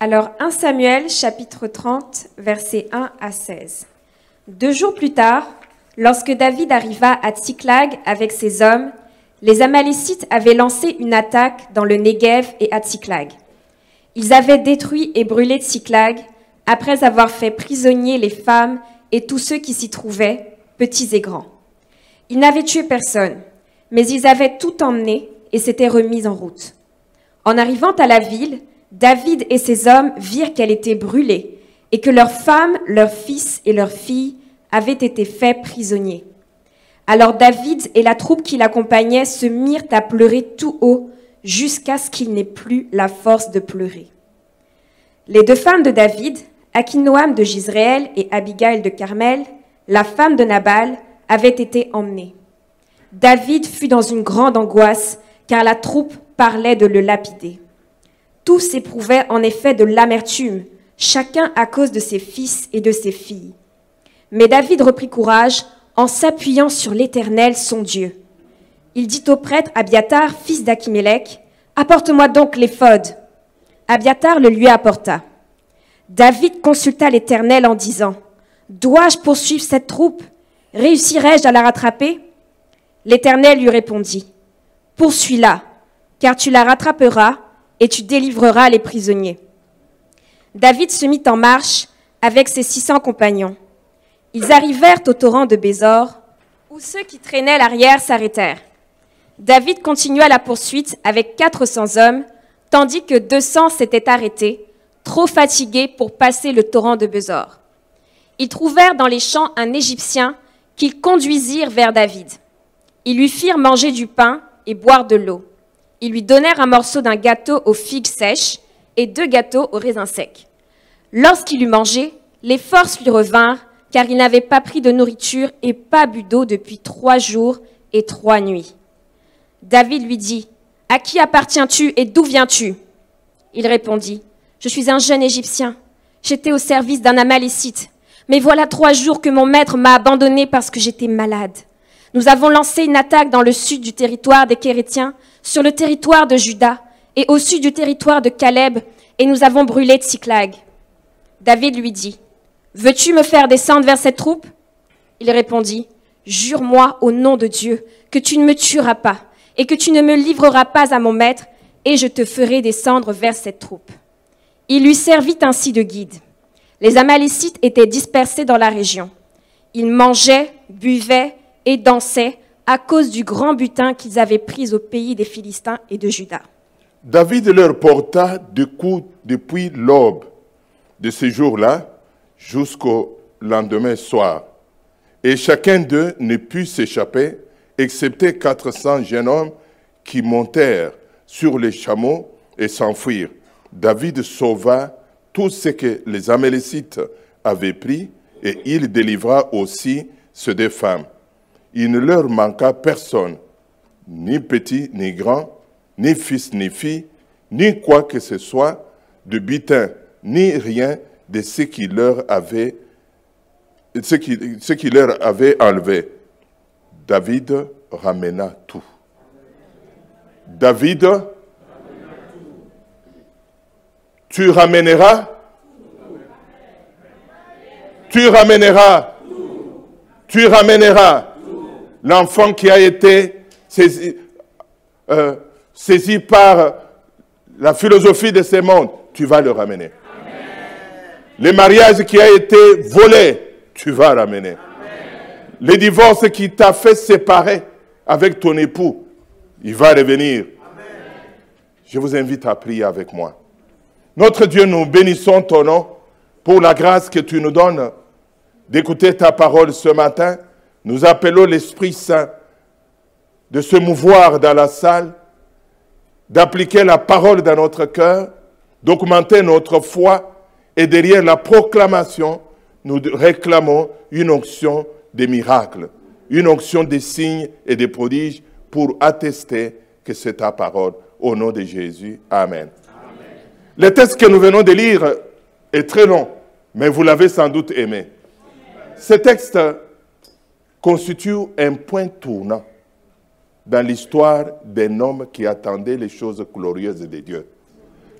Alors 1 Samuel chapitre 30 versets 1 à 16. Deux jours plus tard, lorsque David arriva à Tsiklag avec ses hommes, les Amalécites avaient lancé une attaque dans le Negev et à Tsiklag. Ils avaient détruit et brûlé Tsiklag après avoir fait prisonnier les femmes et tous ceux qui s'y trouvaient, petits et grands. Ils n'avaient tué personne, mais ils avaient tout emmené et s'étaient remis en route. En arrivant à la ville, David et ses hommes virent qu'elle était brûlée et que leurs femmes, leurs fils et leurs filles avaient été faits prisonniers. Alors David et la troupe qui l'accompagnait se mirent à pleurer tout haut jusqu'à ce qu'il n'ait plus la force de pleurer. Les deux femmes de David, Akinoam de Gisraël et Abigail de Carmel, la femme de Nabal, avaient été emmenées. David fut dans une grande angoisse car la troupe parlait de le lapider. Tous éprouvaient en effet de l'amertume, chacun à cause de ses fils et de ses filles. Mais David reprit courage en s'appuyant sur l'Éternel, son Dieu. Il dit au prêtre Abiatar, fils d'Achimélec, Apporte-moi donc l'éphod. Abiatar le lui apporta. David consulta l'Éternel en disant, Dois-je poursuivre cette troupe? Réussirai-je à la rattraper? L'Éternel lui répondit, Poursuis-la, car tu la rattraperas et tu délivreras les prisonniers. David se mit en marche avec ses six cents compagnons. Ils arrivèrent au torrent de Bézor, où ceux qui traînaient l'arrière s'arrêtèrent. David continua la poursuite avec quatre cents hommes, tandis que deux cents s'étaient arrêtés, trop fatigués pour passer le torrent de Bézor. Ils trouvèrent dans les champs un Égyptien qu'ils conduisirent vers David. Ils lui firent manger du pain et boire de l'eau. Ils lui donnèrent un morceau d'un gâteau aux figues sèches et deux gâteaux aux raisins secs. Lorsqu'il eut mangé, les forces lui revinrent, car il n'avait pas pris de nourriture et pas bu d'eau depuis trois jours et trois nuits. David lui dit, À qui appartiens-tu et d'où viens-tu? Il répondit, Je suis un jeune Égyptien. J'étais au service d'un Amalécite. Mais voilà trois jours que mon maître m'a abandonné parce que j'étais malade. Nous avons lancé une attaque dans le sud du territoire des Kérétiens sur le territoire de Juda et au sud du territoire de Caleb, et nous avons brûlé Tsiklag. David lui dit, Veux-tu me faire descendre vers cette troupe? Il répondit, Jure-moi au nom de Dieu que tu ne me tueras pas et que tu ne me livreras pas à mon maître, et je te ferai descendre vers cette troupe. Il lui servit ainsi de guide. Les Amalécites étaient dispersés dans la région. Ils mangeaient, buvaient et dansaient à cause du grand butin qu'ils avaient pris au pays des Philistins et de Juda. David leur porta des coups depuis l'aube de ce jour-là jusqu'au lendemain soir. Et chacun d'eux ne put s'échapper, excepté 400 jeunes hommes qui montèrent sur les chameaux et s'enfuirent. David sauva tout ce que les Amalécites avaient pris et il délivra aussi ceux des femmes il ne leur manqua personne, ni petit ni grand, ni fils ni fille, ni quoi que ce soit de butin, ni rien de ce qui leur avait, ce qui, ce qui leur avait enlevé. David ramena tout. David, tu ramèneras, tu ramèneras, tu ramèneras? L'enfant qui a été euh, saisi, par la philosophie de ce monde, tu vas le ramener. Le mariage qui a été volé, tu vas ramener. Le divorce qui t'a fait séparer avec ton époux, il va revenir. Je vous invite à prier avec moi. Notre Dieu, nous bénissons ton nom pour la grâce que tu nous donnes d'écouter ta parole ce matin nous appelons l'Esprit Saint de se mouvoir dans la salle, d'appliquer la parole dans notre cœur, d'augmenter notre foi et derrière la proclamation, nous réclamons une onction des miracles, une onction des signes et des prodiges pour attester que c'est ta parole. Au nom de Jésus. Amen. Amen. Le texte que nous venons de lire est très long, mais vous l'avez sans doute aimé. Ce texte constitue un point tournant dans l'histoire d'un homme qui attendait les choses glorieuses de Dieu.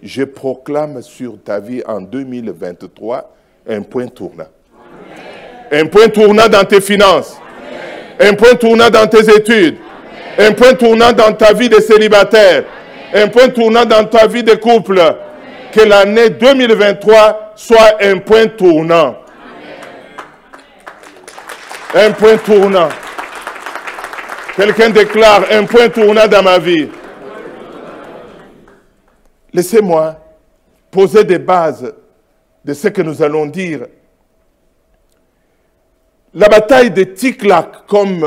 je proclame sur ta vie en 2023 un point tournant. Un point tournant dans tes finances. Un point tournant dans tes études. Un point tournant dans ta vie de célibataire. Un point tournant dans ta vie de couple. Que l'année 2023 soit un point tournant. Un point tournant. Quelqu'un déclare un point tournant dans ma vie. Laissez-moi poser des bases de ce que nous allons dire. La bataille de Tiklak, comme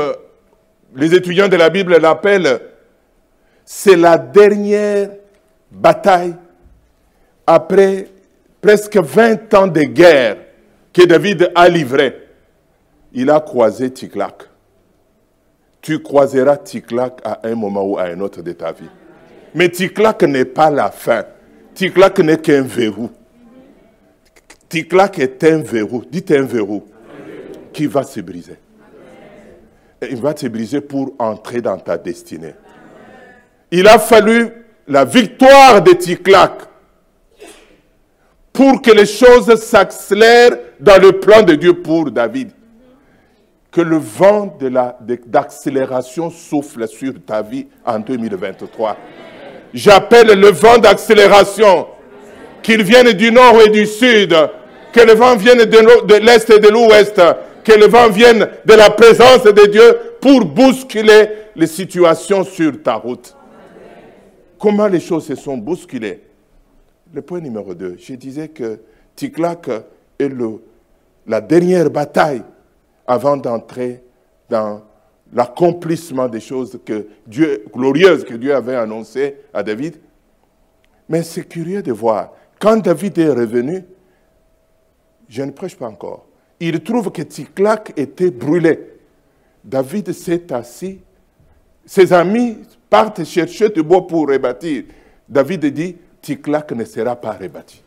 les étudiants de la Bible l'appellent, c'est la dernière bataille après presque 20 ans de guerre que David a livré. Il a croisé Tiklak. Tu croiseras Tiklak à un moment ou à un autre de ta vie. Mais Tiklak n'est pas la fin. Tiklak n'est qu'un verrou. Tiklak est un verrou. Dites un verrou. Qui va se briser. il va se briser pour entrer dans ta destinée. Il a fallu la victoire de Tiklak pour que les choses s'accélèrent dans le plan de Dieu pour David. Que le vent d'accélération souffle sur ta vie en 2023. J'appelle le vent d'accélération, qu'il vienne du nord et du sud, que le vent vienne de l'est et de l'ouest, que le vent vienne de la présence de Dieu pour bousculer les situations sur ta route. Comment les choses se sont bousculées? Le point numéro 2, je disais que Tiklak est le, la dernière bataille avant d'entrer dans l'accomplissement des choses que Dieu, glorieuses que Dieu avait annoncées à David. Mais c'est curieux de voir, quand David est revenu, je ne prêche pas encore, il trouve que Ticlac était brûlé. David s'est assis, ses amis partent chercher du bois pour rebâtir. David dit, Ticlac ne sera pas rebâti.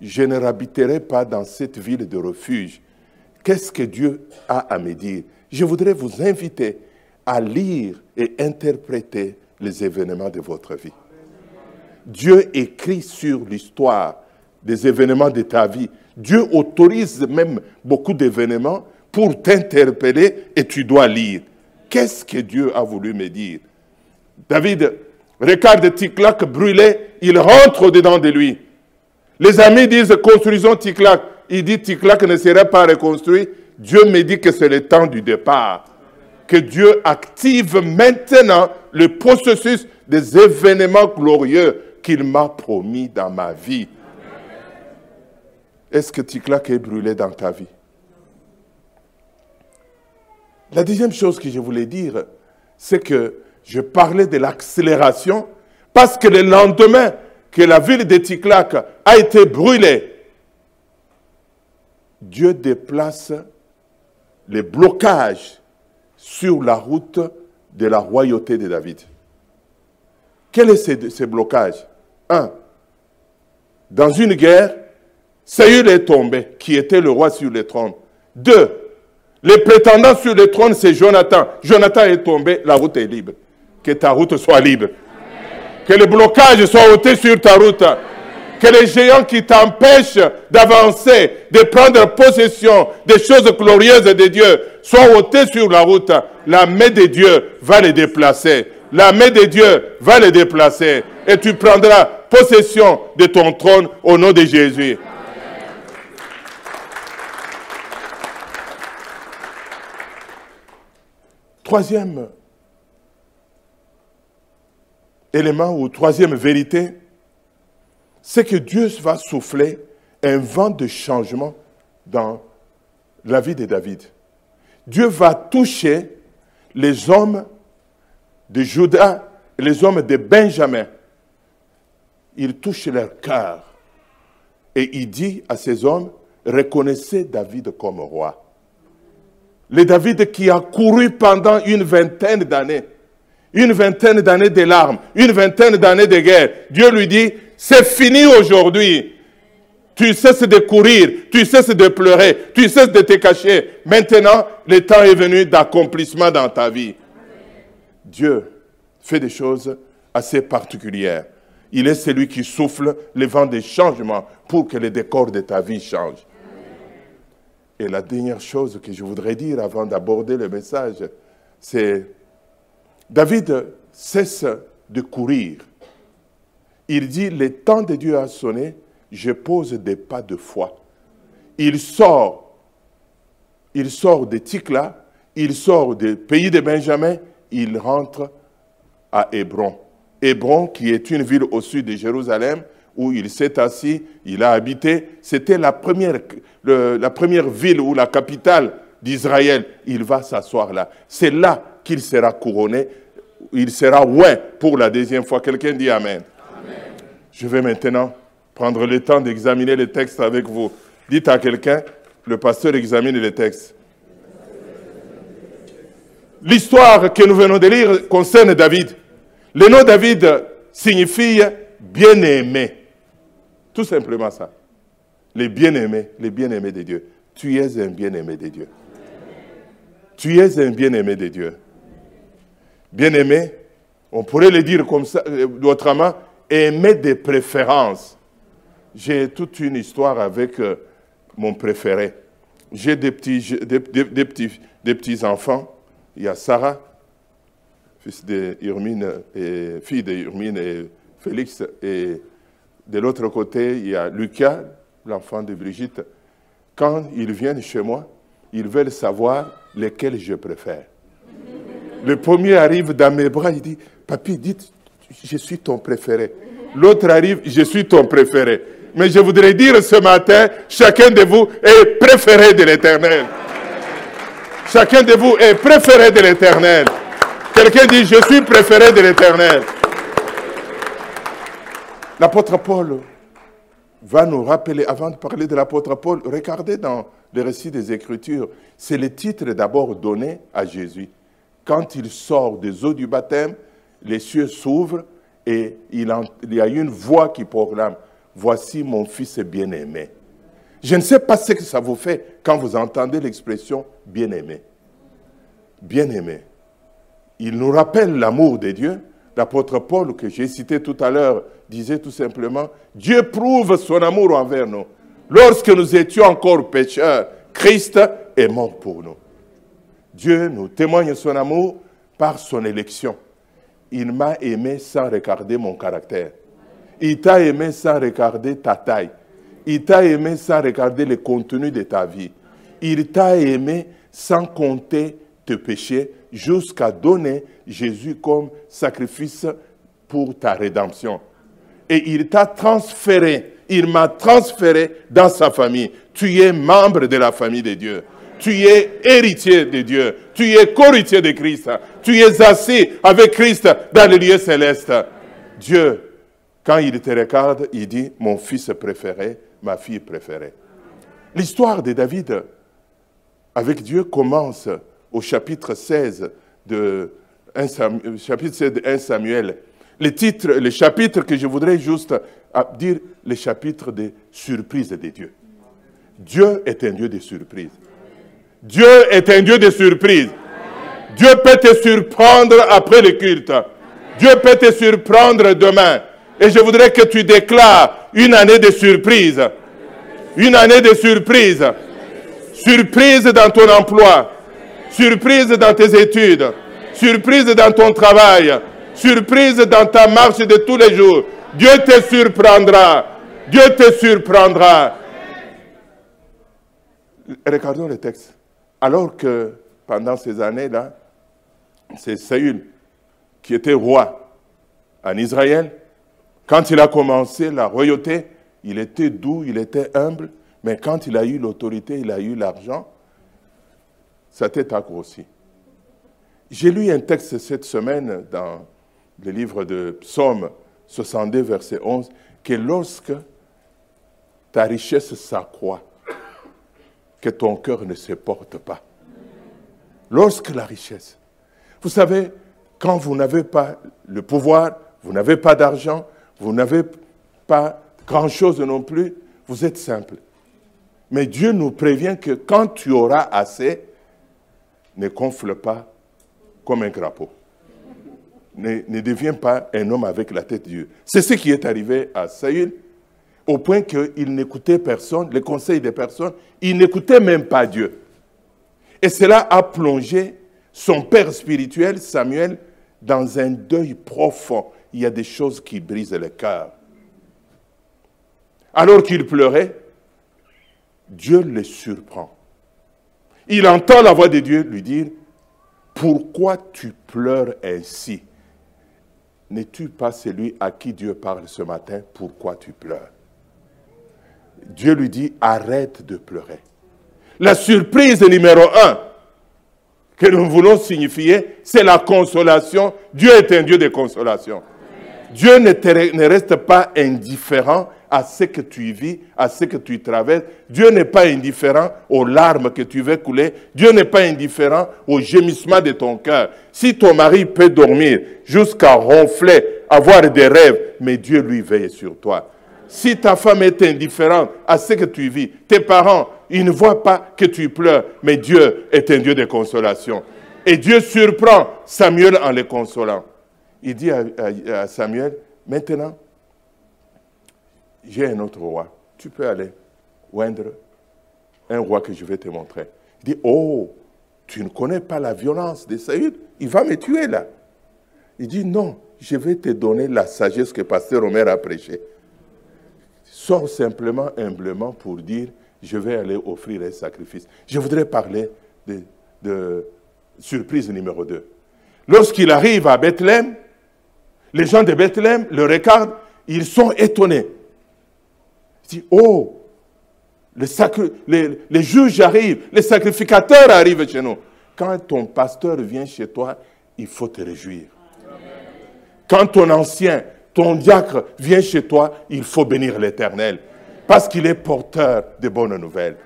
Je ne habiterai pas dans cette ville de refuge. Qu'est-ce que Dieu a à me dire? Je voudrais vous inviter à lire et interpréter les événements de votre vie. Dieu écrit sur l'histoire des événements de ta vie. Dieu autorise même beaucoup d'événements pour t'interpeller et tu dois lire. Qu'est-ce que Dieu a voulu me dire? David regarde Ticlac brûlé, il rentre dedans de lui. Les amis disent construisons Ticlac. Il dit Ticlac ne serait pas reconstruit. Dieu me dit que c'est le temps du départ. Que Dieu active maintenant le processus des événements glorieux qu'il m'a promis dans ma vie. Est-ce que Tiklak est brûlé dans ta vie? La deuxième chose que je voulais dire, c'est que je parlais de l'accélération parce que le lendemain que la ville de Tiklak a été brûlée, Dieu déplace les blocages sur la route de la royauté de David. Quel est ces, blocages? Un, dans une guerre, Saül est tombé, qui était le roi sur le trône. Deux, les prétendants sur le trône, c'est Jonathan. Jonathan est tombé, la route est libre. Que ta route soit libre. Que les blocages soient ôtés sur ta route que les géants qui t'empêchent d'avancer, de prendre possession des choses glorieuses de Dieu, soient ôtés sur la route. La main de Dieu va les déplacer. La main de Dieu va les déplacer. Et tu prendras possession de ton trône au nom de Jésus. Troisième élément ou troisième vérité, c'est que Dieu va souffler un vent de changement dans la vie de David. Dieu va toucher les hommes de Judas et les hommes de Benjamin. Il touche leur cœur et il dit à ces hommes, reconnaissez David comme roi. Le David qui a couru pendant une vingtaine d'années, une vingtaine d'années de larmes, une vingtaine d'années de guerre. Dieu lui dit, c'est fini aujourd'hui. Tu cesses de courir, tu cesses de pleurer, tu cesses de te cacher. Maintenant, le temps est venu d'accomplissement dans ta vie. Dieu fait des choses assez particulières. Il est celui qui souffle le vent des changements pour que le décor de ta vie change. Et la dernière chose que je voudrais dire avant d'aborder le message, c'est David cesse de courir. Il dit, le temps de Dieu a sonné, je pose des pas de foi. Il sort, il sort de Tikla, il sort du pays de Benjamin, il rentre à Hébron. Hébron, qui est une ville au sud de Jérusalem, où il s'est assis, il a habité. C'était la première, la première ville ou la capitale d'Israël. Il va s'asseoir là. C'est là qu'il sera couronné. Il sera ouais pour la deuxième fois. Quelqu'un dit Amen. Je vais maintenant prendre le temps d'examiner les textes avec vous. Dites à quelqu'un, le pasteur examine les textes. L'histoire que nous venons de lire concerne David. Le nom David signifie bien-aimé. Tout simplement ça. Les bien-aimés, les bien-aimés de Dieu. Tu es un bien-aimé de Dieu. Tu es un bien-aimé de Dieu. Bien-aimé, on pourrait le dire comme ça, euh, autrement, aimé de préférence. J'ai toute une histoire avec euh, mon préféré. J'ai des petits, des, petits, des petits enfants. Il y a Sarah, fils de et fille de et Félix. Et de l'autre côté, il y a Lucas, l'enfant de Brigitte. Quand ils viennent chez moi, ils veulent savoir lesquels je préfère. Le premier arrive dans mes bras, il dit, Papy, dites, je suis ton préféré. L'autre arrive, je suis ton préféré. Mais je voudrais dire ce matin, chacun de vous est préféré de l'Éternel. Chacun de vous est préféré de l'Éternel. Quelqu'un dit, je suis préféré de l'Éternel. L'apôtre Paul va nous rappeler, avant de parler de l'apôtre Paul, regardez dans le récit des Écritures, c'est le titre d'abord donné à Jésus. Quand il sort des eaux du baptême, les cieux s'ouvrent et il, y a une voix qui proclame, Voici mon fils bien-aimé. Je ne sais pas ce que ça vous fait quand vous entendez l'expression bien-aimé. Bien-aimé. Il nous rappelle l'amour de Dieu. L'apôtre Paul, que j'ai cité tout à l'heure, disait tout simplement, Dieu prouve son amour envers nous. Lorsque nous étions encore pécheurs, Christ est mort pour nous. Dieu nous témoigne son amour par son élection. Il m'a aimé sans regarder mon caractère. Il t'a aimé sans regarder ta taille. Il t'a aimé sans regarder le contenu de ta vie. Il t'a aimé sans compter tes péchés jusqu'à donner Jésus comme sacrifice pour ta rédemption. Et il t'a transféré, il m'a transféré dans sa famille. Tu es membre de la famille de Dieu tu es héritier de Dieu, tu es co-héritier de Christ, tu es assis avec Christ dans le lieu céleste. Dieu, quand il te regarde, il dit, mon fils préféré, ma fille préférée. L'histoire de David avec Dieu commence au chapitre 16 de 1 Samuel, chapitre 16 de 1 Samuel. Le titre, le chapitre que je voudrais juste dire, le chapitre des surprises de Dieu. Dieu est un Dieu de surprises. Dieu est un Dieu de surprise. Dieu peut te surprendre après le culte. Dieu peut te surprendre demain. Et je voudrais que tu déclares une année de surprise. Une année de surprise. Surprise dans ton emploi. Surprise dans tes études. Surprise dans ton travail. Surprise dans ta marche de tous les jours. Dieu te surprendra. Dieu te surprendra. Regardons le texte. Alors que pendant ces années-là, c'est Saül qui était roi en Israël. Quand il a commencé la royauté, il était doux, il était humble, mais quand il a eu l'autorité, il a eu l'argent, sa tête a grossi. J'ai lu un texte cette semaine dans le livre de Psaume 62, verset 11, que lorsque ta richesse s'accroît, que ton cœur ne se porte pas. Lorsque la richesse. Vous savez, quand vous n'avez pas le pouvoir, vous n'avez pas d'argent, vous n'avez pas grand-chose non plus, vous êtes simple. Mais Dieu nous prévient que quand tu auras assez, ne gonfle pas comme un crapaud. ne, devient pas un homme avec la tête de Dieu. C'est ce qui est arrivé à Saül, au point qu'il n'écoutait personne, les conseils des personnes, il n'écoutait même pas Dieu. Et cela a plongé son père spirituel, Samuel, dans un deuil profond. Il y a des choses qui brisent le cœur. Alors qu'il pleurait, Dieu le surprend. Il entend la voix de Dieu lui dire, pourquoi tu pleures ainsi? N'es-tu pas celui à qui Dieu parle ce matin? Pourquoi tu pleures? Dieu lui dit, arrête de pleurer. La surprise numéro un que nous voulons signifier, c'est la consolation. Dieu est un Dieu de consolation. Dieu ne, reste pas indifférent à ce que tu vis, à ce que tu traverses. Dieu n'est pas indifférent aux larmes que tu veux couler. Dieu n'est pas indifférent aux gémissements de ton cœur. Si ton mari peut dormir jusqu'à ronfler, avoir des rêves, mais Dieu lui veille sur toi. Si ta femme est indifférente à ce que tu vis, tes parents, ils ne voient pas que tu pleures, mais Dieu est un Dieu de consolation. Et Dieu surprend Samuel en le consolant. Il dit à, Samuel, maintenant, j'ai un autre roi. Tu peux aller oindre un roi que je vais te montrer. Il dit, oh, tu ne connais pas la violence de Saül Il va me tuer là. Il dit, non, je vais te donner la sagesse que Pasteur Omer a prêché. Sors simplement, humblement pour dire, je vais aller offrir un sacrifice. Je voudrais parler de, surprise numéro 2. Lorsqu'il arrive à Bethléem, les gens de Bethléem le regardent, ils sont étonnés. Ils disent, oh, les, juges arrivent, les sacrificateurs arrivent chez nous. Quand ton pasteur vient chez toi, il faut te réjouir. Quand ton ancien, ton diacre vient chez toi, il faut bénir l'Éternel. Parce qu'il est porteur de bonnes nouvelles.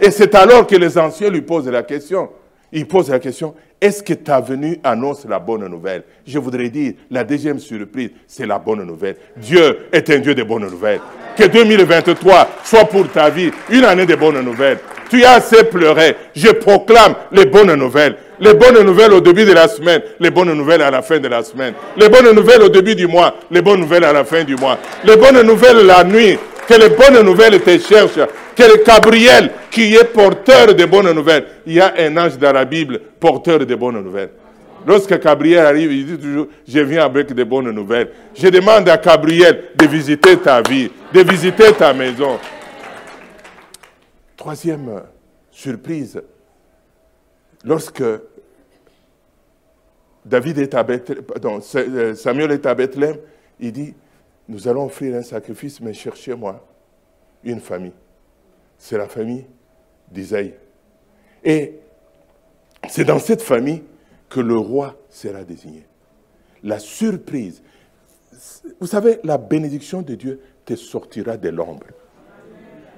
Et c'est alors que les anciens lui posent la question. Ils posent la question, est-ce que ta venue annonce la bonne nouvelle? Je voudrais dire, la deuxième surprise, c'est la bonne nouvelle. Dieu est un Dieu de bonnes nouvelles. Que 2023 soit pour ta vie une année de bonnes nouvelles. Tu as assez pleuré. Je proclame les bonnes nouvelles. Les bonnes nouvelles au début de la semaine, les bonnes nouvelles à la fin de la semaine. Les bonnes nouvelles au début du mois, les bonnes nouvelles à la fin du mois. Les bonnes nouvelles la nuit, que les bonnes nouvelles te cherchent que le Gabriel, qui est porteur de bonnes nouvelles, il y a un ange dans la Bible porteur de bonnes nouvelles. Lorsque Gabriel arrive, il dit toujours, je viens avec de bonnes nouvelles. Je demande à Gabriel de visiter ta vie, de visiter ta maison. Troisième surprise, lorsque David est à euh, Samuel est à Bethléem, il dit, nous allons offrir un sacrifice, mais cherchez-moi une famille c'est la famille d'Isaïe. Et c'est dans cette famille que le roi sera désigné. La surprise. Vous savez, la bénédiction de Dieu te sortira de l'ombre.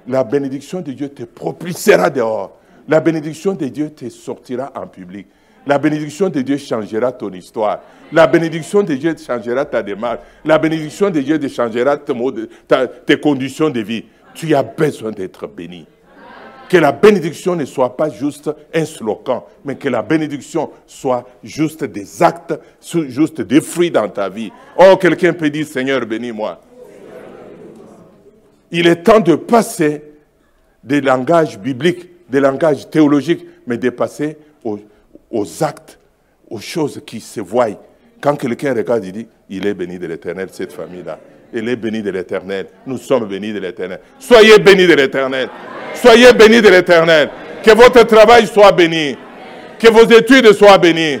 La bénédiction de Dieu te propulsera dehors. La bénédiction de Dieu te sortira en public. La bénédiction de Dieu changera ton histoire. La bénédiction de Dieu changera ta démarche. La bénédiction de Dieu changera tes conditions de vie tu as besoin d'être béni. Que la bénédiction ne soit pas juste un slogan, mais que la bénédiction soit juste des actes, juste des fruits dans ta vie. Oh, quelqu'un peut dire, Seigneur, bénis-moi. Il est temps de passer des langages bibliques, des langages théologiques, mais de passer aux, aux actes, aux choses qui se voient. Quand quelqu'un regarde, il dit, il est béni de l'éternel, cette famille-là. Elle est bénie de l'éternel. Nous sommes bénis de l'éternel. Soyez bénis de l'éternel. Soyez bénis de l'éternel. Que votre travail soit béni. Que vos études soient bénies.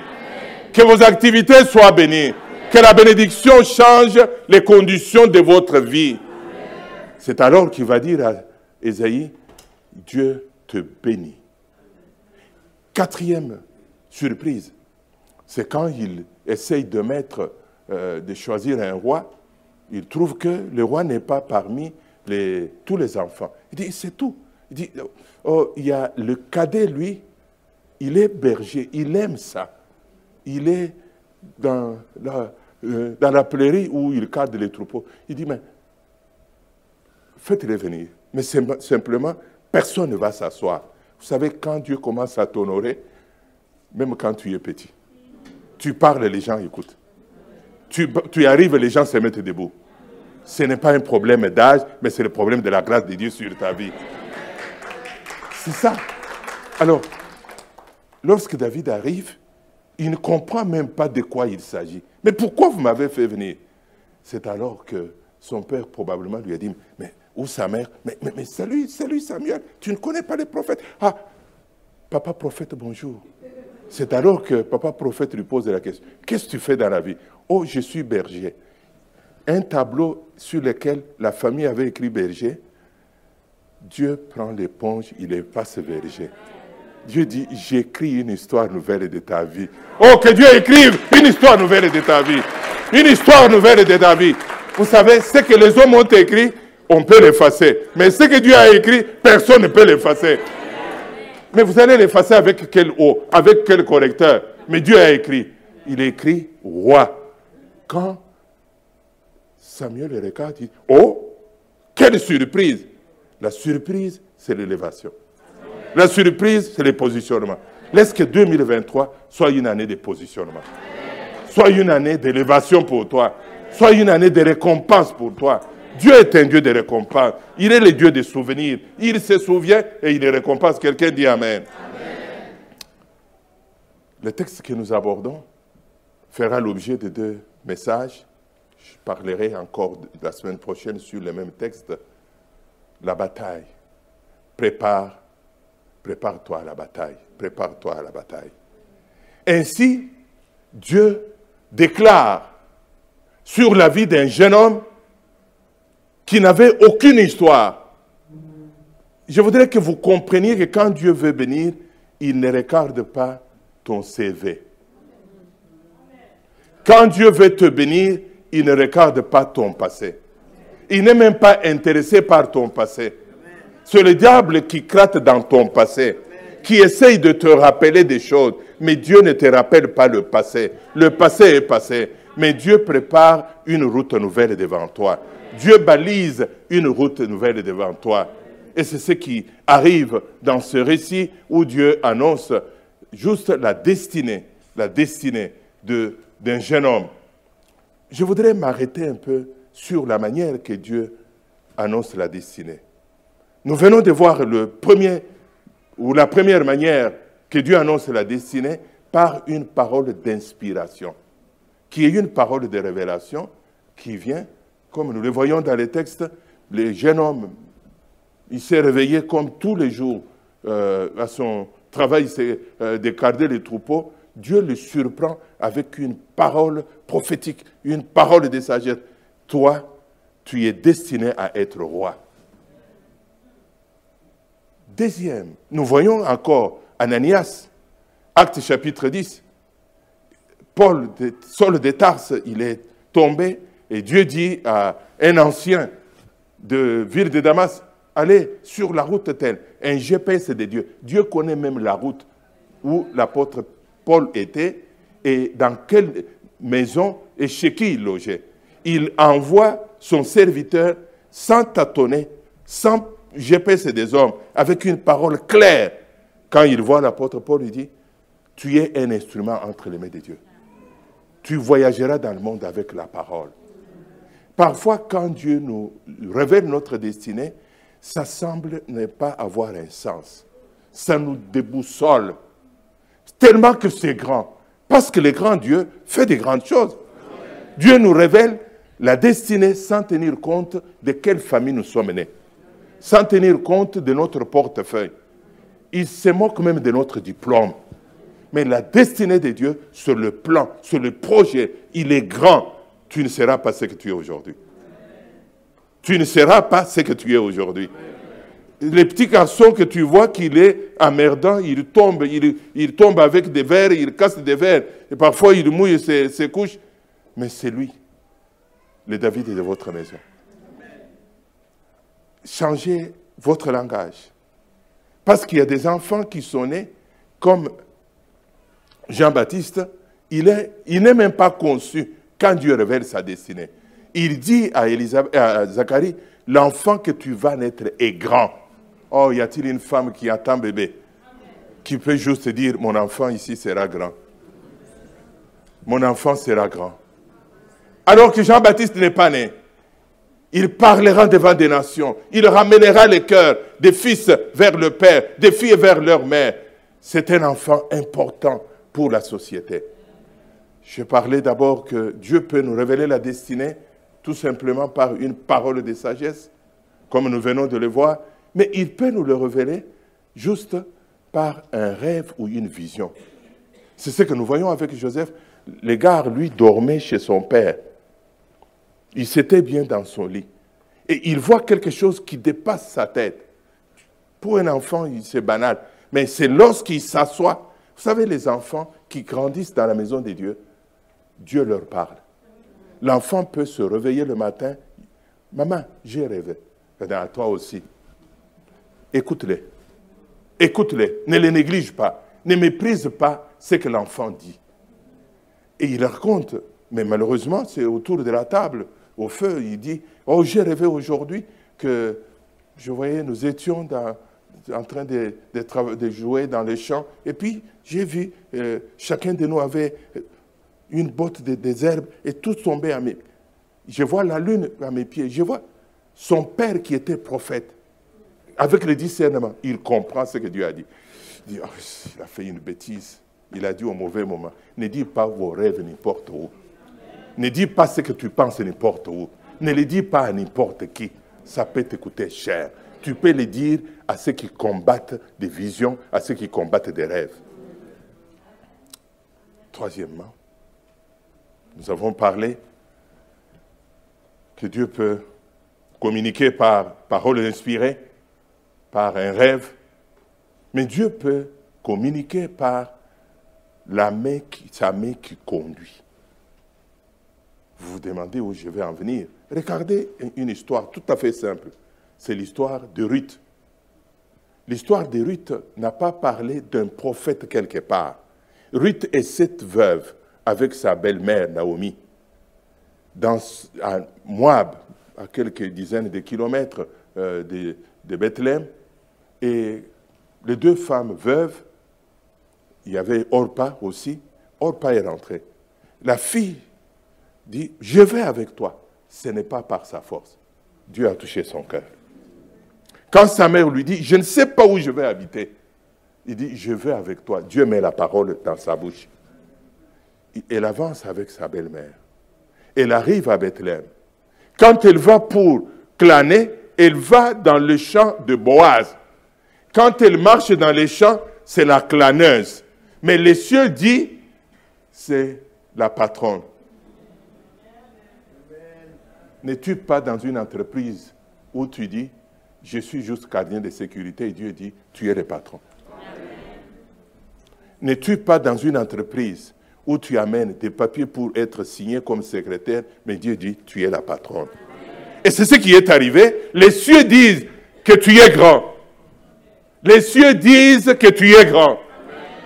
Que vos activités soient bénies. Que la bénédiction change les conditions de votre vie. C'est alors qu'il va dire à Esaïe, Dieu te bénit. Quatrième surprise, c'est quand il essaye de mettre, euh, de choisir un roi, il trouve que le roi n'est pas parmi les, tous les enfants. Il dit, c'est tout. Il dit, oh, il y a le cadet, lui, il est berger, il aime ça. Il est dans la, euh, prairie où il cadre les troupeaux. Il dit, mais faites-les venir. Mais simplement, personne ne va s'asseoir. Vous savez, quand Dieu commence à t'honorer, même quand tu es petit, tu parles, les gens écoutent. tu, tu arrives, les gens se mettent debout. Ce n'est pas un problème d'âge, mais c'est le problème de la grâce de Dieu sur ta vie. C'est ça. Alors, lorsque David arrive, il ne comprend même pas de quoi il s'agit. Mais pourquoi vous m'avez fait venir? C'est alors que son père probablement lui a dit, mais où sa mère? Mais, mais, mais salut, salut Samuel, tu ne connais pas les prophètes. Ah, papa prophète, bonjour. C'est alors que papa prophète lui pose la question, qu'est-ce que tu fais dans la vie? Oh, je suis berger. Un tableau sur lequel la famille avait écrit berger, Dieu prend l'éponge, il est passe berger. Dieu dit, j'écris une histoire nouvelle de ta vie. Oh, que Dieu écrive une histoire nouvelle de ta vie. Une histoire nouvelle de ta vie. Vous savez, ce que les hommes ont écrit, on peut l'effacer. Mais ce que Dieu a écrit, personne ne peut l'effacer. Mais vous allez l'effacer avec quel eau, avec quel correcteur. Mais Dieu a écrit. Il écrit roi. Quand Samuel le regarde, dit, oh, quelle surprise. La surprise, c'est l'élévation. La surprise, c'est le positionnement. Laisse que 2023 soit une année de positionnement. Soit une année d'élévation pour toi. Soit une année de récompense pour toi. Dieu est un Dieu de récompense. Il est le Dieu des souvenirs. Il se souvient et il récompense. Quelqu'un dit Amen. Le texte que nous abordons fera l'objet de deux messages. Je parlerai encore la semaine prochaine sur le même texte. La bataille. Prépare Prépare-toi à la bataille. Prépare-toi à la bataille. Ainsi, Dieu déclare sur la vie d'un jeune homme qui n'avait aucune histoire. Je voudrais que vous compreniez que quand Dieu veut bénir, il ne regarde pas ton CV. Quand Dieu veut te bénir, il ne regarde pas ton passé. Il n'est même pas intéressé par ton passé. C'est le diable qui gratte dans ton passé, qui essaye de te rappeler des choses. Mais Dieu ne te rappelle pas le passé. Le passé est passé. Mais Dieu prépare une route nouvelle devant toi. Dieu balise une route nouvelle devant toi. Et c'est ce qui arrive dans ce récit où Dieu annonce juste la destinée, la destinée d'un jeune homme. Je voudrais m'arrêter un peu sur la manière que Dieu annonce la destinée. Nous venons de voir le premier, ou la première manière que Dieu annonce la destinée par une parole d'inspiration, qui est une parole de révélation qui vient, comme nous le voyons dans les textes, le jeune homme, il s'est réveillé comme tous les jours euh, à son travail, c'est euh, de garder les troupeaux. Dieu le surprend avec une parole prophétique, une parole de sagesse. Toi, tu es destiné à être roi. Deuxième, nous voyons encore Ananias, acte chapitre 10. Paul, Saul de Tarse, il est tombé et Dieu dit à un ancien de ville de Damas, allez sur la route telle, un GPS de Dieu. Dieu connaît même la route où l'apôtre Paul était et dans quelle maison et chez qui il logeait. Il envoie son serviteur sans tâtonner, sans GPS des hommes, avec une parole claire. Quand il voit l'apôtre Paul, il dit, tu es un instrument entre les mains de Dieu. Tu voyageras dans le monde avec la parole. Parfois, quand Dieu nous révèle notre destinée, ça semble ne pas avoir un sens. Ça nous déboussole. Tellement que c'est grand. Parce que le grand Dieu fait des grandes choses. Dieu nous révèle la destinée sans tenir compte de quelle famille nous sommes nés sans tenir compte de notre portefeuille. Il se moque même de notre diplôme. Mais la destinée de Dieu sur le plan, sur le projet, il est grand. Tu ne seras pas ce que tu es aujourd'hui. Tu ne seras pas ce que tu es aujourd'hui. Les petits garçons que tu vois qu'il est emmerdant, il tombe, il, tombe avec des verres, il casse des verres, et parfois il mouille ses, ses couches. Mais c'est lui, le David de votre maison changez votre langage. Parce qu'il y a des enfants qui sont nés comme Jean-Baptiste, il n'est il même pas conçu quand Dieu révèle sa destinée. Il dit à, Zacharie, l'enfant que tu vas naître est grand. Oh, y a-t-il une femme qui attend bébé qui peut juste dire, mon enfant ici sera grand. Mon enfant sera grand. alors que Jean-Baptiste n'est pas né. Il parlera devant des nations. Il ramènera les cœurs des fils vers le Père, des filles vers leur mère. C'est un enfant important pour la société. Je parlais d'abord que Dieu peut nous révéler la destinée tout simplement par une parole de sagesse, comme nous venons de le voir, mais il peut nous le révéler juste par un rêve ou une vision. C'est ce que nous voyons avec Joseph. Le gars, lui, dormait chez son père. Il s'était bien dans son lit. Et il voit quelque chose qui dépasse sa tête. Pour un enfant, c'est banal. Mais c'est lorsqu'il s'assoit. Vous savez, les enfants qui grandissent dans la maison de Dieu, Dieu leur parle. L'enfant peut se réveiller le matin. Maman, j'ai rêvé. À toi aussi. Écoute-les. Écoute-les. Ne les néglige pas. Ne méprise pas ce que l'enfant dit. Et il raconte, mais malheureusement, c'est autour de la table au feu, il dit, oh j'ai rêvé aujourd'hui que je voyais, nous étions en train de, jouer dans les champs, et puis j'ai vu, euh, chacun de nous avait une botte de, des herbes, et tout tombait à mes Je vois la lune à mes pieds, je vois son père qui était prophète, avec le discernement, il comprend ce que Dieu a dit. Il oh, a fait une bêtise, il a dit au mauvais moment, ne dis pas vos rêves n'importe où. Ne dis pas ce que tu penses n'importe où. Ne le dis pas à n'importe qui. Ça peut te coûter cher. Tu peux le dire à ceux qui combattent des visions, à ceux qui combattent des rêves. Troisièmement, nous avons parlé que Dieu peut communiquer par parole inspirée, par un rêve, mais Dieu peut communiquer par la main qui, sa main qui conduit. Vous vous demandez où je vais en venir. Regardez une histoire tout à fait simple. C'est l'histoire de Ruth. L'histoire de Ruth n'a pas parlé d'un prophète quelque part. Ruth est cette veuve avec sa belle-mère Naomi dans, à Moab, à quelques dizaines de kilomètres euh, de, de Bethléem. Et les deux femmes veuves, il y avait Orpa aussi. Orpa est rentrée. La fille dit, je vais avec toi. Ce n'est pas par sa force. Dieu a touché son cœur. Quand sa mère lui dit, je ne sais pas où je vais habiter, il dit, je vais avec toi. Dieu met la parole dans sa bouche. Elle avance avec sa belle-mère. Elle arrive à Bethléem. Quand elle va pour claner, elle va dans le champ de Boaz. Quand elle marche dans les champs, c'est la claneuse. Mais les cieux dit, c'est la patronne. N'es-tu pas dans une entreprise où tu dis, je suis juste gardien de sécurité et Dieu dit, tu es le patron? N'es-tu pas dans une entreprise où tu amènes des papiers pour être signé comme secrétaire, mais Dieu dit, tu es la patronne. Et c'est ce qui est arrivé. Les cieux disent que tu es grand. Les cieux disent que tu es grand.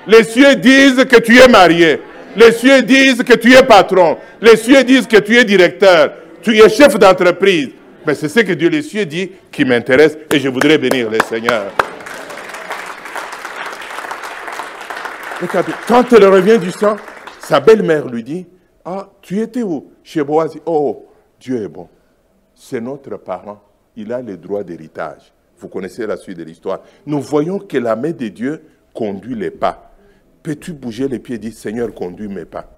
Les cieux disent que tu es marié. Les cieux disent que tu es patron. Les cieux disent que tu es directeur. Tu es chef d'entreprise. Mais c'est ce que Dieu les cieux dit qui m'intéresse et je voudrais bénir le Seigneur. Quand elle revient du sang, sa belle-mère lui dit, ah, tu étais où? Chez Boaz. Oh, Dieu est bon. C'est notre parent. Il a le droit d'héritage. Vous connaissez la suite de l'histoire. Nous voyons que la main de Dieu conduit les pas. Peux-tu bouger les pieds et dire, Seigneur, conduis mes pas.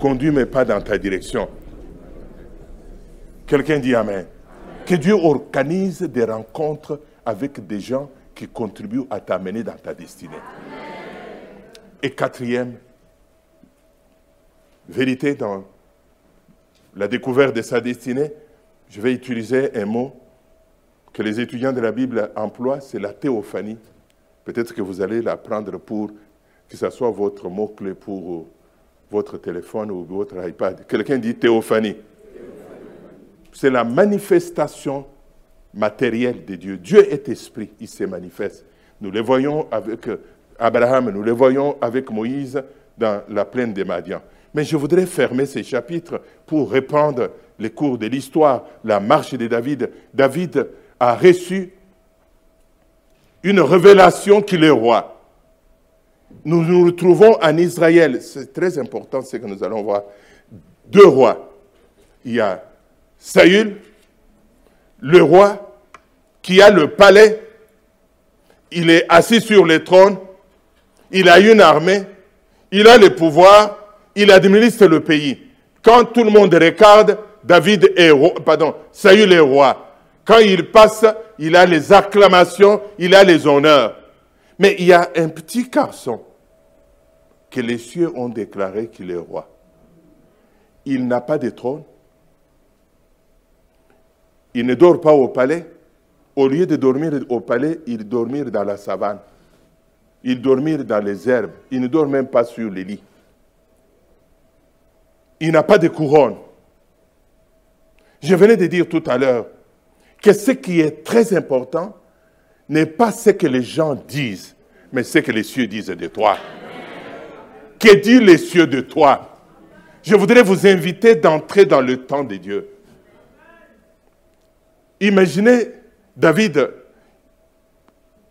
Conduis mes pas dans ta direction. Quelqu'un dit Amen. Que Dieu organise des rencontres avec des gens qui contribuent à t'amener dans ta destinée. Et quatrième, vérité dans la découverte de sa destinée, je vais utiliser un mot que les étudiants de la Bible emploient, c'est la théophanie. Peut-être que vous allez l'apprendre pour que ce soit votre mot-clé pour votre téléphone ou votre iPad. Quelqu'un dit théophanie c'est la manifestation matérielle de Dieu. Dieu est esprit, il se manifeste. Nous le voyons avec Abraham, nous le voyons avec Moïse dans la plaine des Madians. Mais je voudrais fermer ces chapitres pour reprendre les cours de l'histoire, la marche de David. David a reçu une révélation qu'il est roi. Nous nous retrouvons en Israël. C'est très important ce que nous allons voir. deux rois. Il y a Saül, le roi qui a le palais, il est assis sur le trône, il a une armée, il a le pouvoir, il administre le pays. Quand tout le monde regarde, David est roi, pardon, Saül est roi. Quand il passe, il a les acclamations, il a les honneurs. Mais il y a un petit garçon que les cieux ont déclaré qu'il est roi. Il n'a pas de trône. Il ne dort pas au palais. Au lieu de dormir au palais, il dormir dans la savane. Il dormir dans les herbes. Il ne dort même pas sur les lits. Il n'a pas de couronne. Je venais de dire tout à l'heure que ce qui est très important n'est pas ce que les gens disent, mais ce que les cieux disent de toi. Que dit les cieux de toi? Je voudrais vous inviter d'entrer dans le temps de Dieu. Imaginez David,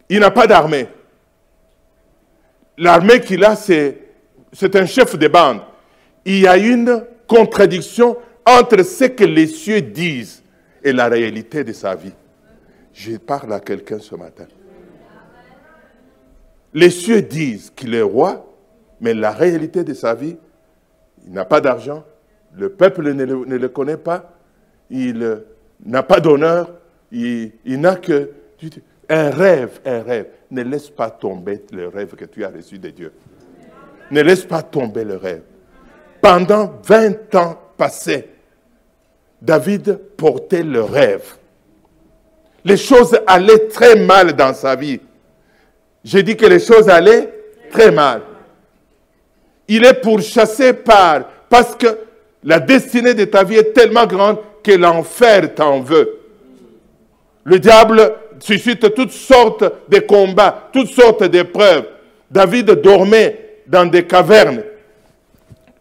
il n'a pas d'armée. L'armée qu'il a, c'est, c'est un chef de bande. Il y a une contradiction entre ce que les cieux disent et la réalité de sa vie. Je parle à quelqu'un ce matin. Les cieux disent qu'il est roi, mais la réalité de sa vie, il n'a pas d'argent, le peuple ne le, connaît pas, il n'a pas d'honneur, il, il n'a que un rêve, un rêve. Ne laisse pas tomber le rêve que tu as reçu de Dieu. Ne laisse pas tomber le rêve. Pendant 20 ans passés, David portait le rêve. Les choses allaient très mal dans sa vie. J'ai dit que les choses allaient très mal. Il est pourchassé par, parce que la destinée de ta vie est tellement grande que l'enfer t'en veut. Le diable suscite toutes sortes de combats, toutes sortes d'épreuves. David dormait dans des cavernes.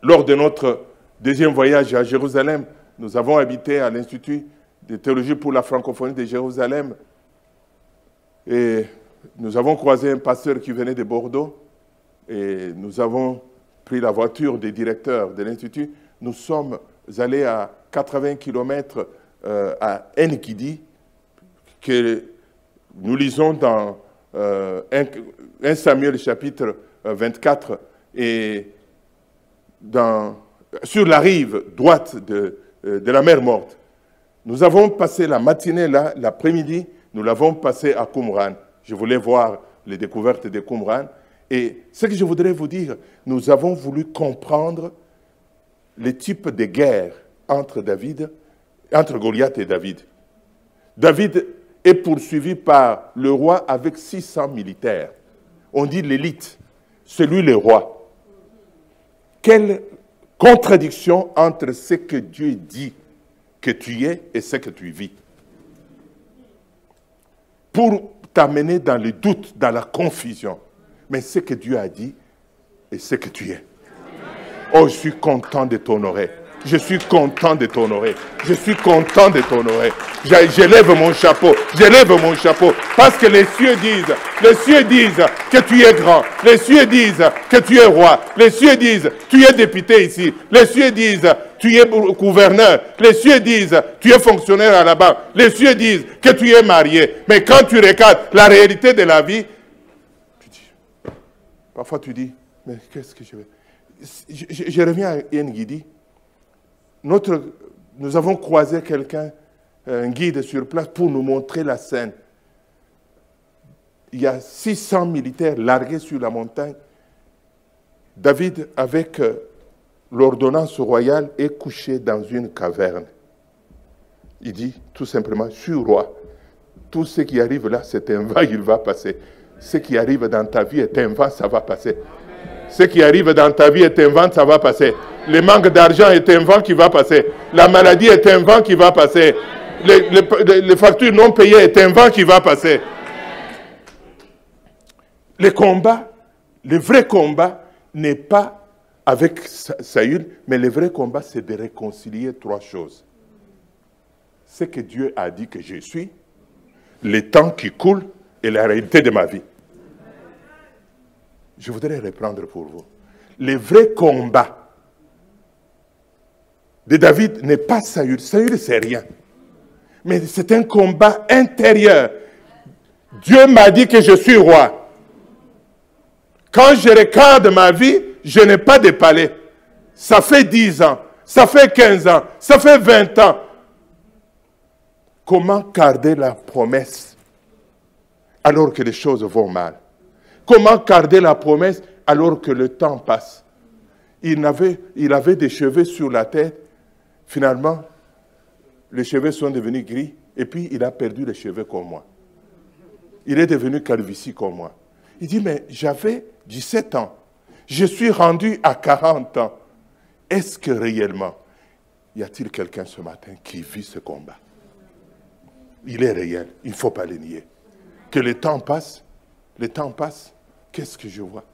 Lors de notre deuxième voyage à Jérusalem, nous avons habité à l'Institut de théologie pour la francophonie de Jérusalem. Et nous avons croisé un pasteur qui venait de Bordeaux. Et nous avons pris la voiture des directeurs de l'Institut. Nous sommes allés à 80 km euh, à Enkidi, que nous lisons dans 1 euh, Samuel chapitre 24 euh, sur la rive droite de, de la mer morte. Nous avons passé la matinée là, l'après-midi, nous l'avons passé à Qumran. Je voulais voir les découvertes de Qumran. Et ce que je voudrais vous dire, nous avons voulu comprendre les types de guerres entre David, entre Goliath et David. David est poursuivi par le roi avec 600 militaires. On dit l'élite, celui le roi. Quelle contradiction entre ce que Dieu dit que tu es et ce que tu vis. Pour t'amener dans le doute, dans la confusion. Mais ce que Dieu a dit et ce que tu es. Oh, je suis content de t'honorer. Je suis content de t'honorer. Je suis content de t'honorer. J'élève mon chapeau. J'élève mon chapeau. Parce que les cieux disent, les cieux disent que tu es grand. Les cieux disent que tu es roi. Les cieux disent, tu es député ici. Les cieux disent, tu es gouverneur. Les cieux disent, tu es fonctionnaire à la banque. Les cieux disent que tu es marié. Mais quand tu regardes la réalité de la vie, tu dis, parfois tu dis, mais qu'est-ce que je vais... Je, je, reviens à Nguidi notre, nous avons croisé quelqu'un, un guide sur place, pour nous montrer la scène. Il y a 600 militaires largués sur la montagne. David, avec euh, l'ordonnance royale, est couché dans une caverne. Il dit tout simplement, je suis roi. Tout ce qui arrive là, c'est un vent, il va passer. Ce qui arrive dans ta vie est un vent, ça va passer. Ce qui arrive dans ta vie est un vent, ça va passer. Le manque d'argent est un vent qui va passer. La maladie est un vent qui va passer. Les, factures non payées est un vent qui va passer. Le combat, le vrai combat n'est pas avec Saül, mais le vrai combat, c'est de réconcilier trois choses. Ce que Dieu a dit que je suis, le temps qui coule et la réalité de ma vie. Je voudrais reprendre pour vous. Le vrai combat, de David n'est pas Saül. Saül, c'est rien. Mais c'est un combat intérieur. Dieu m'a dit que je suis roi. Quand je regarde ma vie, je n'ai pas de palais. Ça fait 10 ans, ça fait 15 ans, ça fait 20 ans. Comment garder la promesse alors que les choses vont mal? Comment garder la promesse alors que le temps passe? Il avait, il avait des cheveux sur la tête. Finalement, les cheveux sont devenus gris et puis il a perdu les cheveux comme moi. Il est devenu calvitie comme moi. Il dit, mais j'avais 17 ans. Je suis rendu à 40 ans. Est-ce que réellement, y a-t-il quelqu'un ce matin qui vit ce combat? Il est réel, il ne faut pas le nier. Que le temps passe, le temps passe, qu'est-ce que je vois?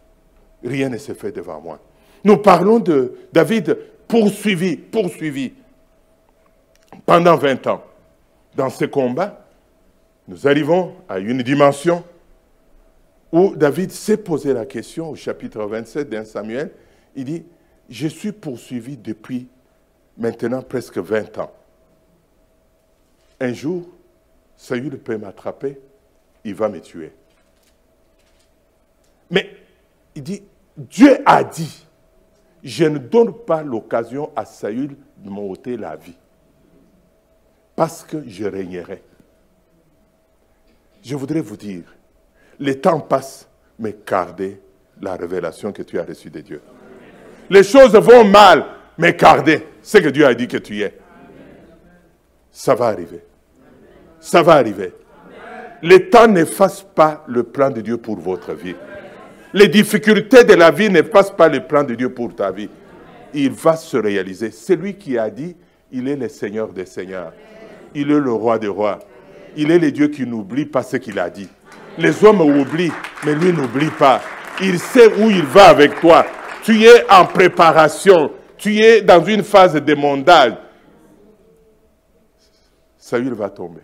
Rien ne se fait devant moi. Nous parlons de David poursuivi, poursuivi pendant 20 ans. Dans ce combat, nous arrivons à une dimension où David s'est posé la question au chapitre 27 d'un Samuel. Il dit, je suis poursuivi depuis maintenant presque 20 ans. Un jour, Saül peut m'attraper, il va me tuer. Mais il dit, Dieu a dit, je ne donne pas l'occasion à Saül de m'ôter la vie, parce que je régnerai. Je voudrais vous dire, le temps passe, mais gardez la révélation que tu as reçue de Dieu. Les choses vont mal, mais gardez ce que Dieu a dit que tu es. Ça va arriver. Ça va arriver. Le temps n'efface pas le plan de Dieu pour votre vie. Les difficultés de la vie n'effacent pas le plan de Dieu pour ta vie. Il va se réaliser. C'est lui qui a dit, il est le Seigneur des Seigneurs. Il est le roi des rois. Il est le Dieu qui n'oublie pas ce qu'il a dit. Les hommes oublient, mais lui n'oublie pas. Il sait où il va avec toi. Tu es en préparation. Tu es dans une phase de mondage. Saül va tomber.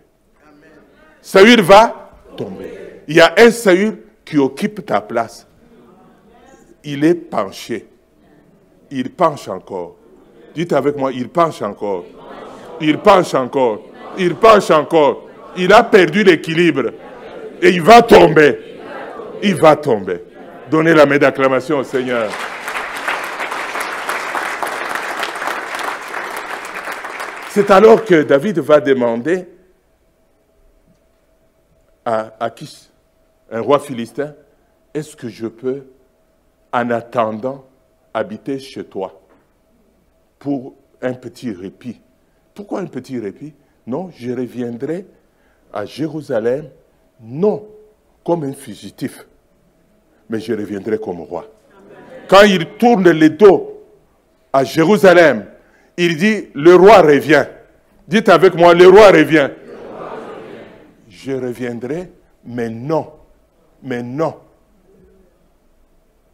Saül va tomber. Il y a un Saül qui occupe ta place. Il est penché. Il penche encore. Dites avec moi, il penche encore. Il penche encore. Il penche encore. Il a perdu l'équilibre. Et il va tomber. Il va tomber. Donnez la main d'acclamation au Seigneur. C'est alors que David va demander à Achis, un roi philistin, est-ce que je peux, en attendant, habiter chez toi pour un petit répit Pourquoi un petit répit? Non, je reviendrai à Jérusalem, non comme un fugitif, mais je reviendrai comme roi. Quand il tourne le dos à Jérusalem, il dit, le roi revient. Dites avec moi, le roi revient. Je reviendrai, mais non, mais non,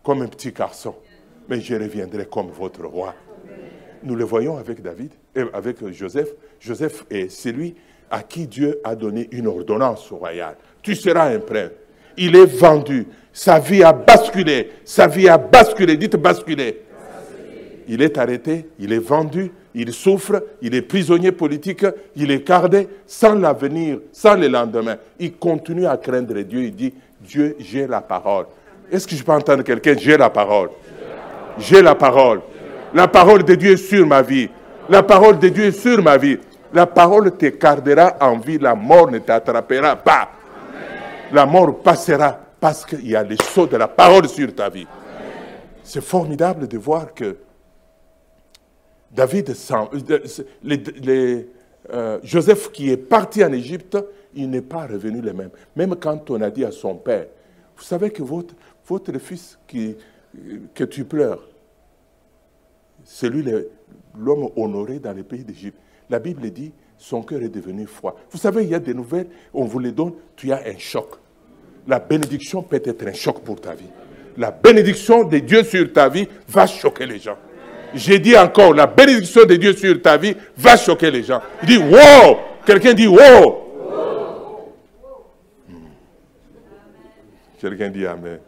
comme un petit garçon, mais je reviendrai comme votre roi. Nous le voyons avec David, et avec Joseph. Joseph est celui à qui Dieu a donné une ordonnance royale. Tu seras un prince. Il est vendu. Sa vie a basculé. Sa vie a basculé. Dites basculé. Il est arrêté, il est vendu, il souffre, il est prisonnier politique, il est gardé sans l'avenir, sans le lendemain. Il continue à craindre Dieu. Il dit, Dieu, j'ai la parole. Est-ce que je peux entendre quelqu'un? J'ai la parole. J'ai la parole. La parole de Dieu est sur ma vie. La parole de Dieu est sur ma vie. La parole te gardera en vie. La mort ne t'attrapera pas. La mort passera parce qu'il y a les sauts de la parole sur ta vie. C'est formidable de voir que David, les, euh, Joseph qui est parti en Égypte, il n'est pas revenu le même. Même quand on a dit à son père, vous savez que votre, votre fils qui, que tu pleures, c'est lui l'homme honoré dans les pays d'Égypte. La Bible dit, son cœur est devenu froid. Vous savez, il y a des nouvelles, on vous les donne, tu as un choc. La bénédiction peut être un choc pour ta vie. La bénédiction de Dieu sur ta vie va choquer les gens. J'ai dit encore, la bénédiction de Dieu sur ta vie va choquer les gens. Il dit, wow! Quelqu'un dit, wow! Hmm. Quelqu'un dit Amen.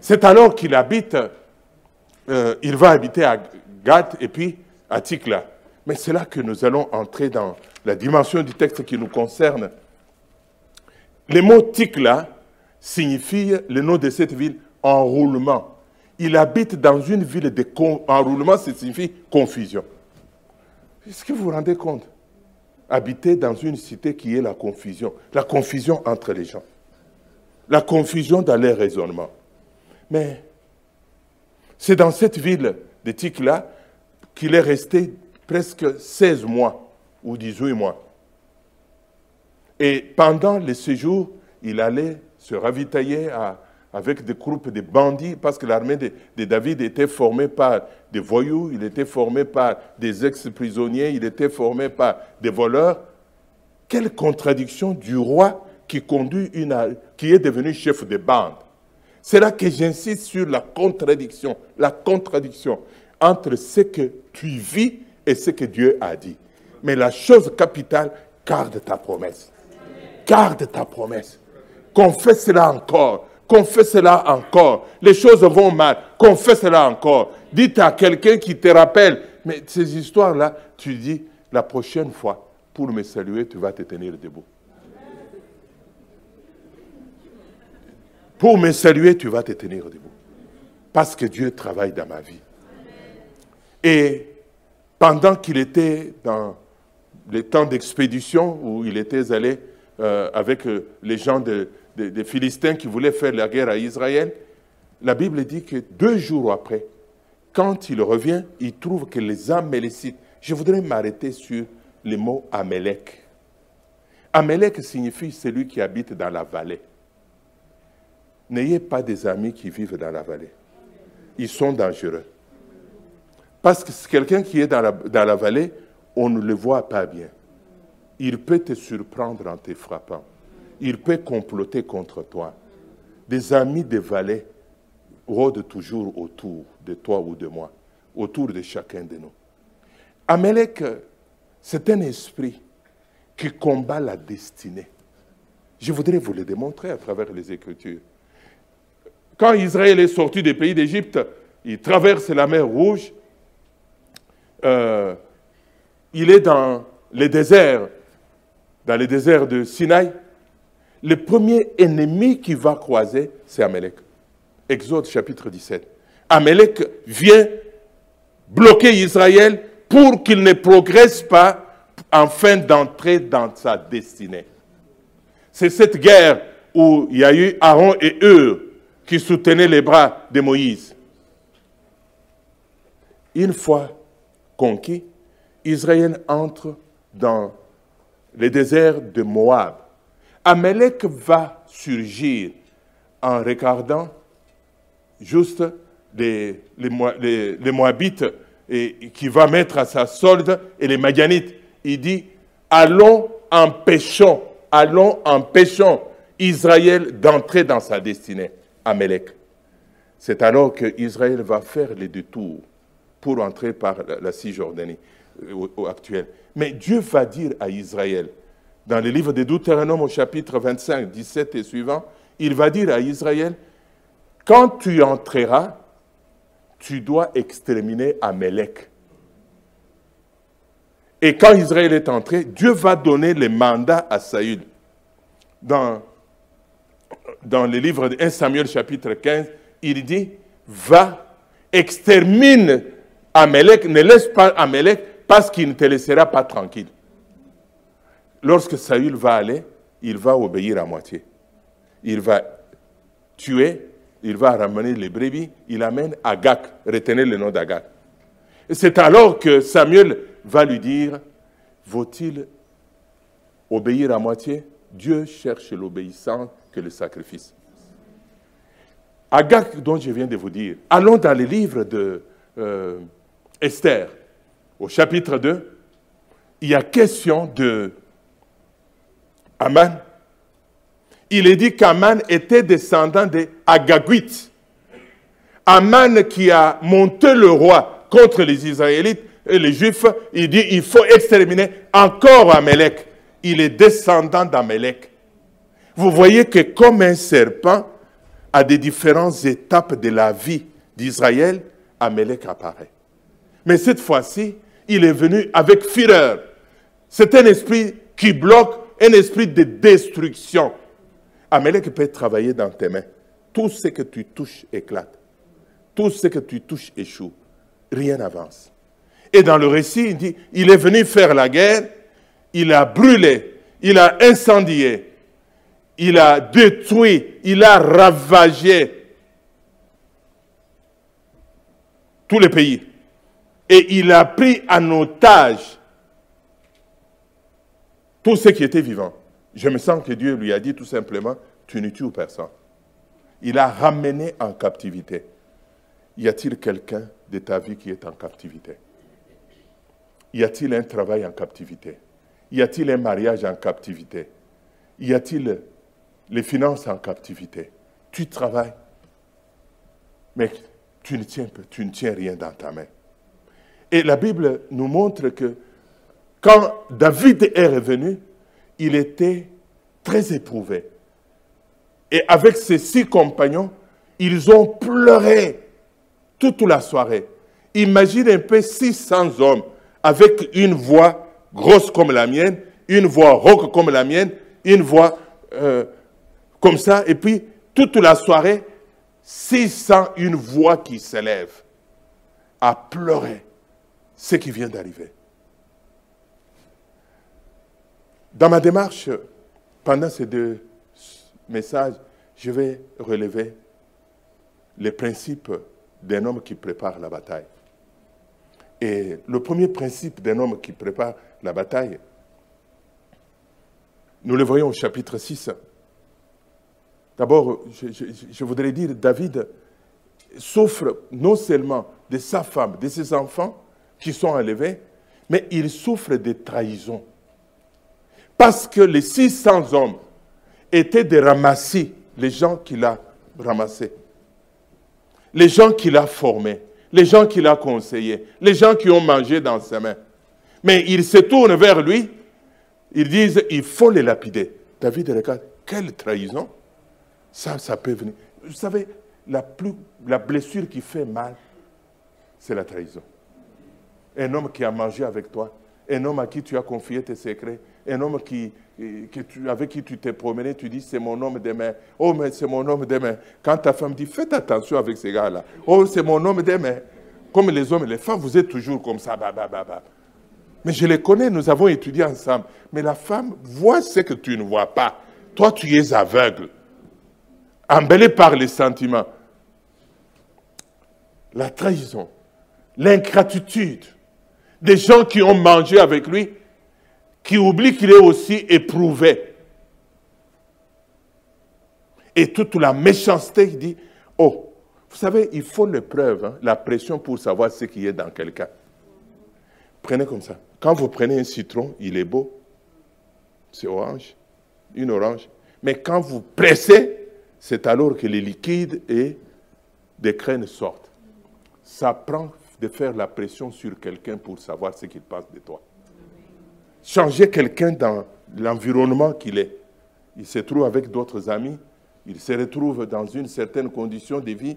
C'est alors qu'il habite, euh, il va habiter à Gath et puis à Tikla. Mais c'est là que nous allons entrer dans la dimension du texte qui nous concerne. Le mot Tikla signifie le nom de cette ville, enroulement. Il habite dans une ville de enroulement, ça signifie confusion. Est-ce que vous vous rendez compte? Habiter dans une cité qui est la confusion, la confusion entre les gens, la confusion dans les raisonnements. Mais c'est dans cette ville de Tikla qu'il est resté presque 16 mois ou 18 mois. Et pendant le séjour, il allait se ravitailler avec des groupes de bandits, parce que l'armée de, de, David était formée par des voyous, il était formé par des ex-prisonniers, il était formé par des voleurs. Quelle contradiction du roi qui conduit une, qui est devenu chef de bande. C'est là que j'insiste sur la contradiction, la contradiction entre ce que tu vis et ce que Dieu a dit. Mais la chose capitale, garde ta promesse. Garde ta promesse. Confesse-la encore. Confesse-la encore. Les choses vont mal. Confesse-la encore. Dites à quelqu'un qui te rappelle. Mais ces histoires-là, tu dis, la prochaine fois, pour me saluer, tu vas te tenir debout. Pour me saluer, tu vas te tenir debout. Parce que Dieu travaille dans ma vie. Et pendant qu'il était dans les temps d'expédition où il était allé euh, avec euh, les gens des Philistins qui voulaient faire la guerre à Israël, la Bible dit que deux jours après, quand il revient, il trouve que les Amélécites, je voudrais m'arrêter sur le mot Amélec. Amélec signifie celui qui habite dans la vallée. N'ayez pas des amis qui vivent dans la vallée. Ils sont dangereux. Parce que quelqu'un qui est dans la, vallée, on ne le voit pas bien. Il peut te surprendre en te frappant. Il peut comploter contre toi. Des amis de vallée rôdent toujours autour de toi ou de moi, autour de chacun de nous. Amalek, c'est un esprit qui combat la destinée. Je voudrais vous le démontrer à travers les Écritures. Quand Israël est sorti des pays d'Égypte, il traverse la mer Rouge, euh, il est dans le désert, dans le désert de Sinaï. Le premier ennemi qui va croiser, c'est Amalek. Exode chapitre 17. Amalek vient bloquer Israël pour qu'il ne progresse pas afin d'entrer dans sa destinée. C'est cette guerre où il y a eu Aaron et eux qui soutenaient les bras de Moïse. Une fois conquis, Israël entre dans le désert de Moab. Amalek va surgir en regardant juste les, Moabites qui va mettre à sa solde et les Madianites. Il dit, allons empêchons, allons empêchons Israël d'entrer dans sa destinée, Amalek. C'est alors que Israël va faire le détour pour entrer par la Cisjordanie euh, au, actuel. Mais Dieu va dire à Israël, dans le livre de Deutéronome au chapitre 25, 17 et suivant, il va dire à Israël, quand tu entreras, tu dois exterminer Amalek. Et quand Israël est entré, Dieu va donner le mandat à Saül. Dans, dans le livre de 1 Samuel chapitre 15, il dit, va, extermine Amalek, ne laisse pas Amalek parce qu'il ne te laissera pas tranquille. Lorsque Saül va aller, il va obéir à moitié. Il va tuer, il va ramener les brebis, il amène Agak, retenez le nom d'Agak. C'est alors que Samuel va lui dire, vaut-il obéir à moitié? Dieu cherche l'obéissance que le sacrifice. Agak, dont je viens de vous dire, allons dans les livres de euh, Esther, au chapitre 2, il y a question de Aman. Il est dit qu'Aman était descendant de Agaguit. Aman qui a monté le roi contre les Israélites et les Juifs, il dit il faut exterminer encore Amalek. Il est descendant d'Amalek. Vous voyez que comme un serpent, à des différentes étapes de la vie d'Israël, Amalek apparaît. Mais cette fois-ci, il est venu avec fureur. C'est un esprit qui bloque, un esprit de destruction. Amalek peut travailler dans tes mains. Tout ce que tu touches éclate. Tout ce que tu touches échoue. Rien n'avance. Et dans le récit, il dit, il est venu faire la guerre, il a brûlé, il a incendié, il a détruit, il a ravagé tous les pays. Et il a pris en otage tous ceux qui étaient vivants. Je me sens que Dieu lui a dit tout simplement, tu ne tues personne. Il a ramené en captivité. Y a-t-il quelqu'un de ta vie qui est en captivité? Y a-t-il un travail en captivité? Y a-t-il un mariage en captivité? Y a-t-il les finances en captivité? Tu travailles, mais tu ne tiens, rien dans ta main. Et la Bible nous montre que quand David est revenu, il était très éprouvé. Et avec ses six compagnons, ils ont pleuré toute la soirée. Imagine un peu 600 hommes avec une voix grosse comme la mienne, une voix rauque comme la mienne, une voix euh, comme ça, et puis toute la soirée, 600, une voix qui s'élève à pleurer ce qui vient d'arriver. Dans ma démarche, pendant ces deux messages, je vais relever les principes d'un homme qui prépare la bataille. Et le premier principe d'un homme qui prépare la bataille, nous le voyons au chapitre 6. D'abord, je, voudrais dire, David souffre non seulement de sa femme, de ses enfants qui sont enlevés, mais il souffre de trahison. Parce que les 600 hommes étaient de ramasser les gens qu'il a ramassés, les gens qu'il a formés, les gens qu'il a conseillés, les gens qui ont mangé dans ses mains. Mais ils se tournent vers lui, ils disent, il faut les lapider. David regarde, quelle trahison Ça, ça peut venir. Vous savez, la, plus, la blessure qui fait mal, c'est la trahison. Un homme qui a mangé avec toi, un homme à qui tu as confié tes secrets, un homme qui, avec qui tu t'es promené, tu dis c'est mon homme demain. Oh, mais c'est mon homme demain. Quand ta femme dit faites attention avec ces gars-là. Oh, c'est mon homme demain. Comme les hommes et les femmes, vous êtes toujours comme ça. Bah, mais je les connais, nous avons étudié ensemble. Mais la femme voit ce que tu ne vois pas. Toi, tu es aveugle. Embellé par les sentiments. La trahison, l'ingratitude des gens qui ont mangé avec lui, qui oublient qu'il est aussi éprouvé. Et toute la méchanceté qui dit, oh, vous savez, il faut l'épreuve, hein, la pression pour savoir ce qui est dans quelqu'un. Prenez comme ça. Quand vous prenez un citron, il est beau. C'est orange, une orange. Mais quand vous pressez, c'est alors que les liquides et des graines sortent. Ça prend de faire la pression sur quelqu'un pour savoir ce qu'il pense de toi. Changer quelqu'un dans l'environnement qu'il est. Il se trouve avec d'autres amis, il se retrouve dans une certaine condition de vie.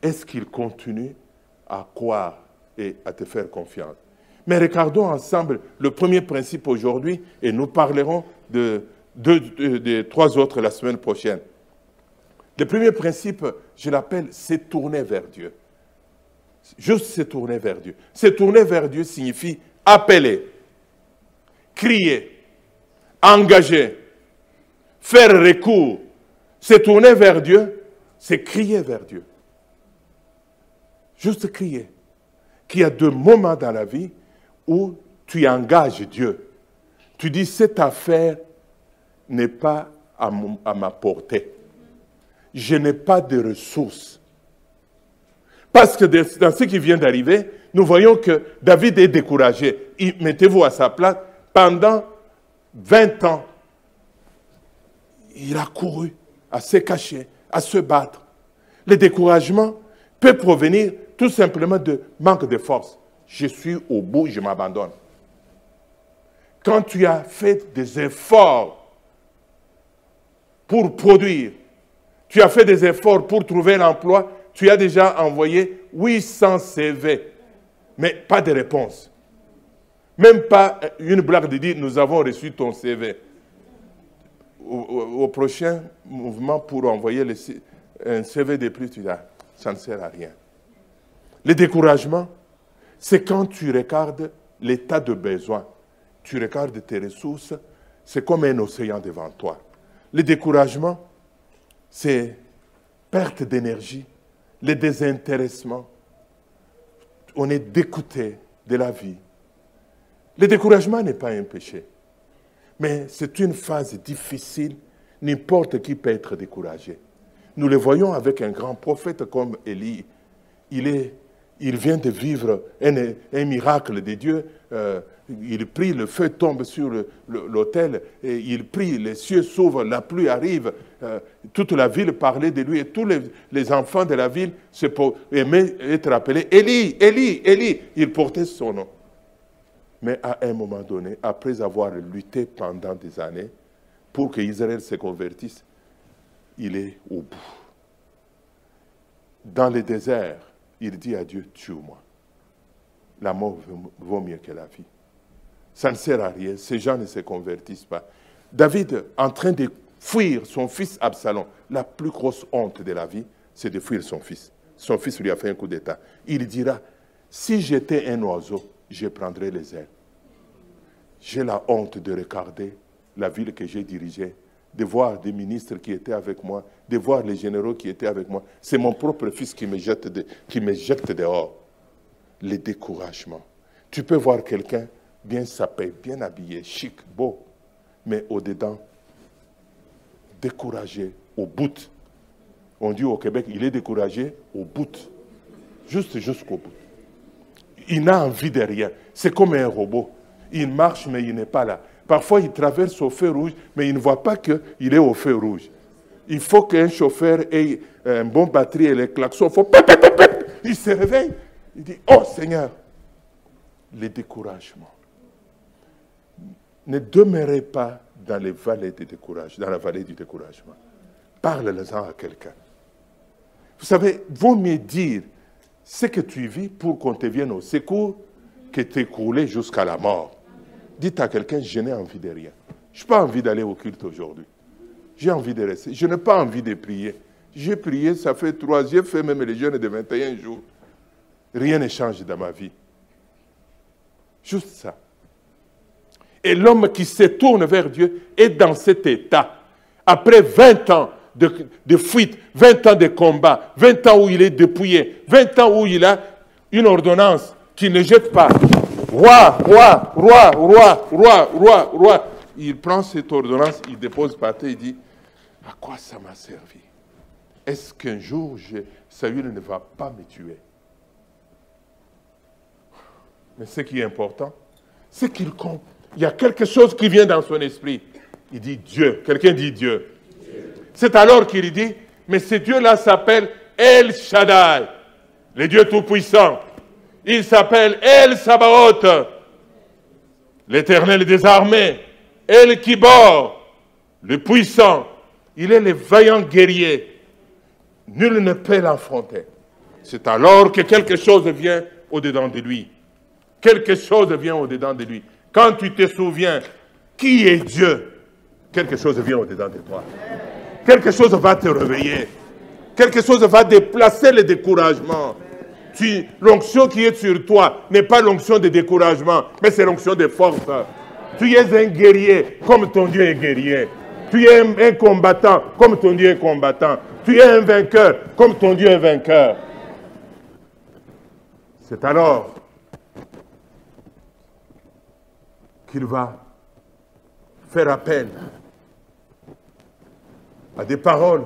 Est-ce qu'il continue à croire et à te faire confiance? Mais regardons ensemble le premier principe aujourd'hui et nous parlerons de, de trois autres la semaine prochaine. Le premier principe, je l'appelle, c'est tourner vers Dieu. Juste se tourner vers Dieu. Se tourner vers Dieu signifie appeler, crier, engager, faire recours. Se tourner vers Dieu, c'est crier vers Dieu. Juste crier. Qu'il y a deux moments dans la vie où tu engages Dieu. Tu dis, cette affaire n'est pas à, à ma portée. Je n'ai pas de ressources. Parce que dans ce qui vient d'arriver, nous voyons que David est découragé. Mettez-vous à sa place. Pendant 20 ans, il a couru à se cacher, à se battre. Le découragement peut provenir tout simplement de manque de force. Je suis au bout, je m'abandonne. Quand tu as fait des efforts pour produire, tu as fait des efforts pour trouver l'emploi, tu as déjà envoyé 800 CV, mais pas de réponse. Même pas une blague de dire nous avons reçu ton CV. Au, prochain mouvement pour envoyer un CV de plus, tu dis ah, ça ne sert à rien. Le découragement, c'est quand tu regardes l'état de besoin, tu regardes tes ressources, c'est comme un océan devant toi. Le découragement, c'est perte d'énergie, le désintéressement. On est dégoûté de la vie. Le découragement n'est pas un péché, mais c'est une phase difficile. N'importe qui peut être découragé. Nous le voyons avec un grand prophète comme Élie. Il, est, il vient de vivre un, miracle de Dieu. Euh, il prie, le feu tombe sur l'autel, et il prie, les cieux s'ouvrent, la pluie arrive, euh, toute la ville parlait de lui, et tous les, enfants de la ville se aimaient être appelés Élie, Élie, Élie. Il portait son nom. Mais à un moment donné, après avoir lutté pendant des années pour que Israël se convertisse, il est au bout. Dans le désert, il dit à Dieu, tue-moi. La mort vaut mieux que la vie. Ça ne sert à rien, ces gens ne se convertissent pas. David, en train de fuir son fils Absalom, la plus grosse honte de la vie, c'est de fuir son fils. Son fils lui a fait un coup d'état. Il dira, si j'étais un oiseau, je prendrais les ailes. J'ai la honte de regarder la ville que j'ai dirigée, de voir des ministres qui étaient avec moi, de voir les généraux qui étaient avec moi. C'est mon propre fils qui me jette, qui dehors. Le découragement. Tu peux voir quelqu'un bien sapé, bien habillé, chic, beau, mais au-dedans, découragé, au bout. On dit au Québec, il est découragé au bout. Juste jusqu'au bout. Il n'a envie de rien. C'est comme un robot. Il marche, mais il n'est pas là. Parfois, il traverse au feu rouge, mais il ne voit pas qu'il est au feu rouge. Il faut qu'un chauffeur ait un bon batterie et les klaxons. Il se réveille. Il dit, oh Seigneur, les découragements ne demeurez pas dans découragement, la vallée du découragement. Parle-en à quelqu'un. Vous savez, vaut mieux dire ce que tu vis pour qu'on te vienne au secours que t'écouler jusqu'à la mort. Dites à quelqu'un, je n'ai envie de rien. Je n'ai pas envie d'aller au culte aujourd'hui. J'ai envie de rester. Je n'ai pas envie de prier. J'ai prié, ça fait trois, j'ai fait même les jeûnes de 21 jours. Rien ne change dans ma vie. Juste ça. Et l'homme qui se tourne vers Dieu est dans cet état. Après 20 ans de, fuite, 20 ans de combat, 20 ans où il est dépouillé, 20 ans où il a une ordonnance qui ne jette pas. Roi, roi, roi, roi, roi, roi, roi. Il prend cette ordonnance, il dépose par terre, il dit, à quoi ça m'a servi? Est-ce qu'un jour, Saül ne va pas me tuer Mais ce qui est important, c'est qu'il compte il y a quelque chose qui vient dans son esprit. Il dit Dieu. Quelqu'un dit Dieu. C'est alors qu'il dit, mais ce Dieu-là s'appelle El Shaddai, le Dieu Tout-Puissant. Il s'appelle El Sabaoth, l'éternel des armées. El Kibor, le puissant. Il est le vaillant guerrier. Nul ne peut l'affronter. C'est alors que quelque chose vient au-dedans de lui. Quelque chose vient au-dedans de lui. Quand tu te souviens qui est Dieu, quelque chose vient au-dedans de toi. Quelque chose va te réveiller. Quelque chose va déplacer le découragement. L'onction qui est sur toi n'est pas l'onction de découragement, mais c'est l'onction de force. Tu es un guerrier comme ton Dieu est guerrier. Tu es un, combattant comme ton Dieu est combattant. Tu es un vainqueur comme ton Dieu est vainqueur. C'est alors qu'il va faire appel à des paroles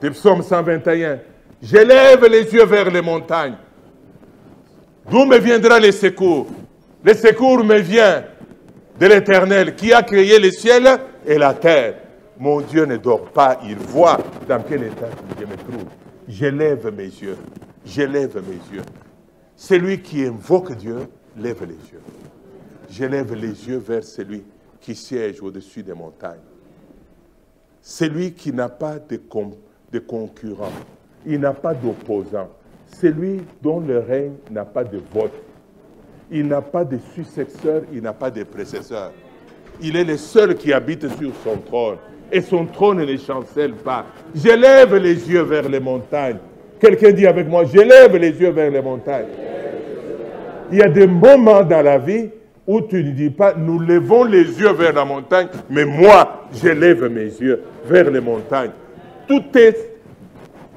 du psaume 121. J'élève les yeux vers les montagnes. D'où me viendra le secours? Le secours me vient de l'Éternel qui a créé le ciel et la terre. Mon Dieu ne dort pas, il voit dans quel état je me trouve. J'élève mes yeux, j'élève mes yeux. Celui qui invoque Dieu lève les yeux. J'élève les yeux vers celui qui siège au-dessus des montagnes. Celui qui n'a pas de, de concurrent, il n'a pas d'opposant. Celui dont le règne n'a pas de vote. il n'a pas de successeur, il n'a pas de précesseur. Il est le seul qui habite sur son trône. Et son trône ne chancelle pas. J'élève les yeux vers les montagnes. Quelqu'un dit avec moi, j'élève les yeux vers les montagnes. Il y a des moments dans la vie où tu ne dis pas, nous levons les yeux vers la montagne, mais moi, j'élève mes yeux vers les montagnes. Tout est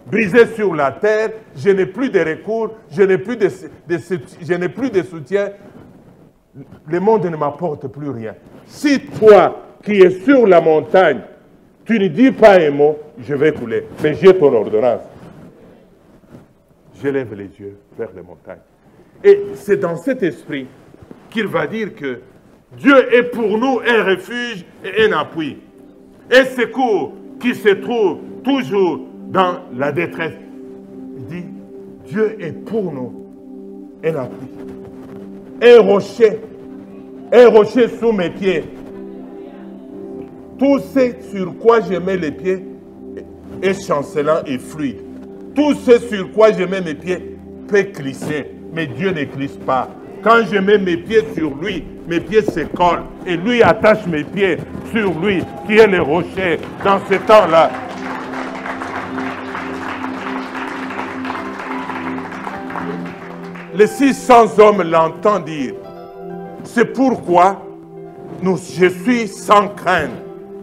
brisé sur la terre, je n'ai plus de recours, je n'ai plus de, je n'ai plus de soutien. Le monde ne m'apporte plus rien. Si toi, qui es sur la montagne, tu ne dis pas un mot, je vais couler. Mais j'ai ton ordonnance. J'élève les yeux vers les montagnes. Et c'est dans cet esprit qu'il va dire que Dieu est pour nous un refuge et un appui. Un secours qui se trouve toujours dans la détresse. Il dit, Dieu est pour nous un appui. Un rocher, un rocher sous mes pieds. Tout ce sur quoi je mets les pieds est chancelant et fluide. Tout ce sur quoi je mets mes pieds peut glisser, mais Dieu ne glisse pas. Quand je mets mes pieds sur lui, mes pieds se collent et lui attache mes pieds sur lui, qui est le rocher dans ce temps-là. Les 600 hommes l'entendent dire, c'est pourquoi nous, je suis sans crainte.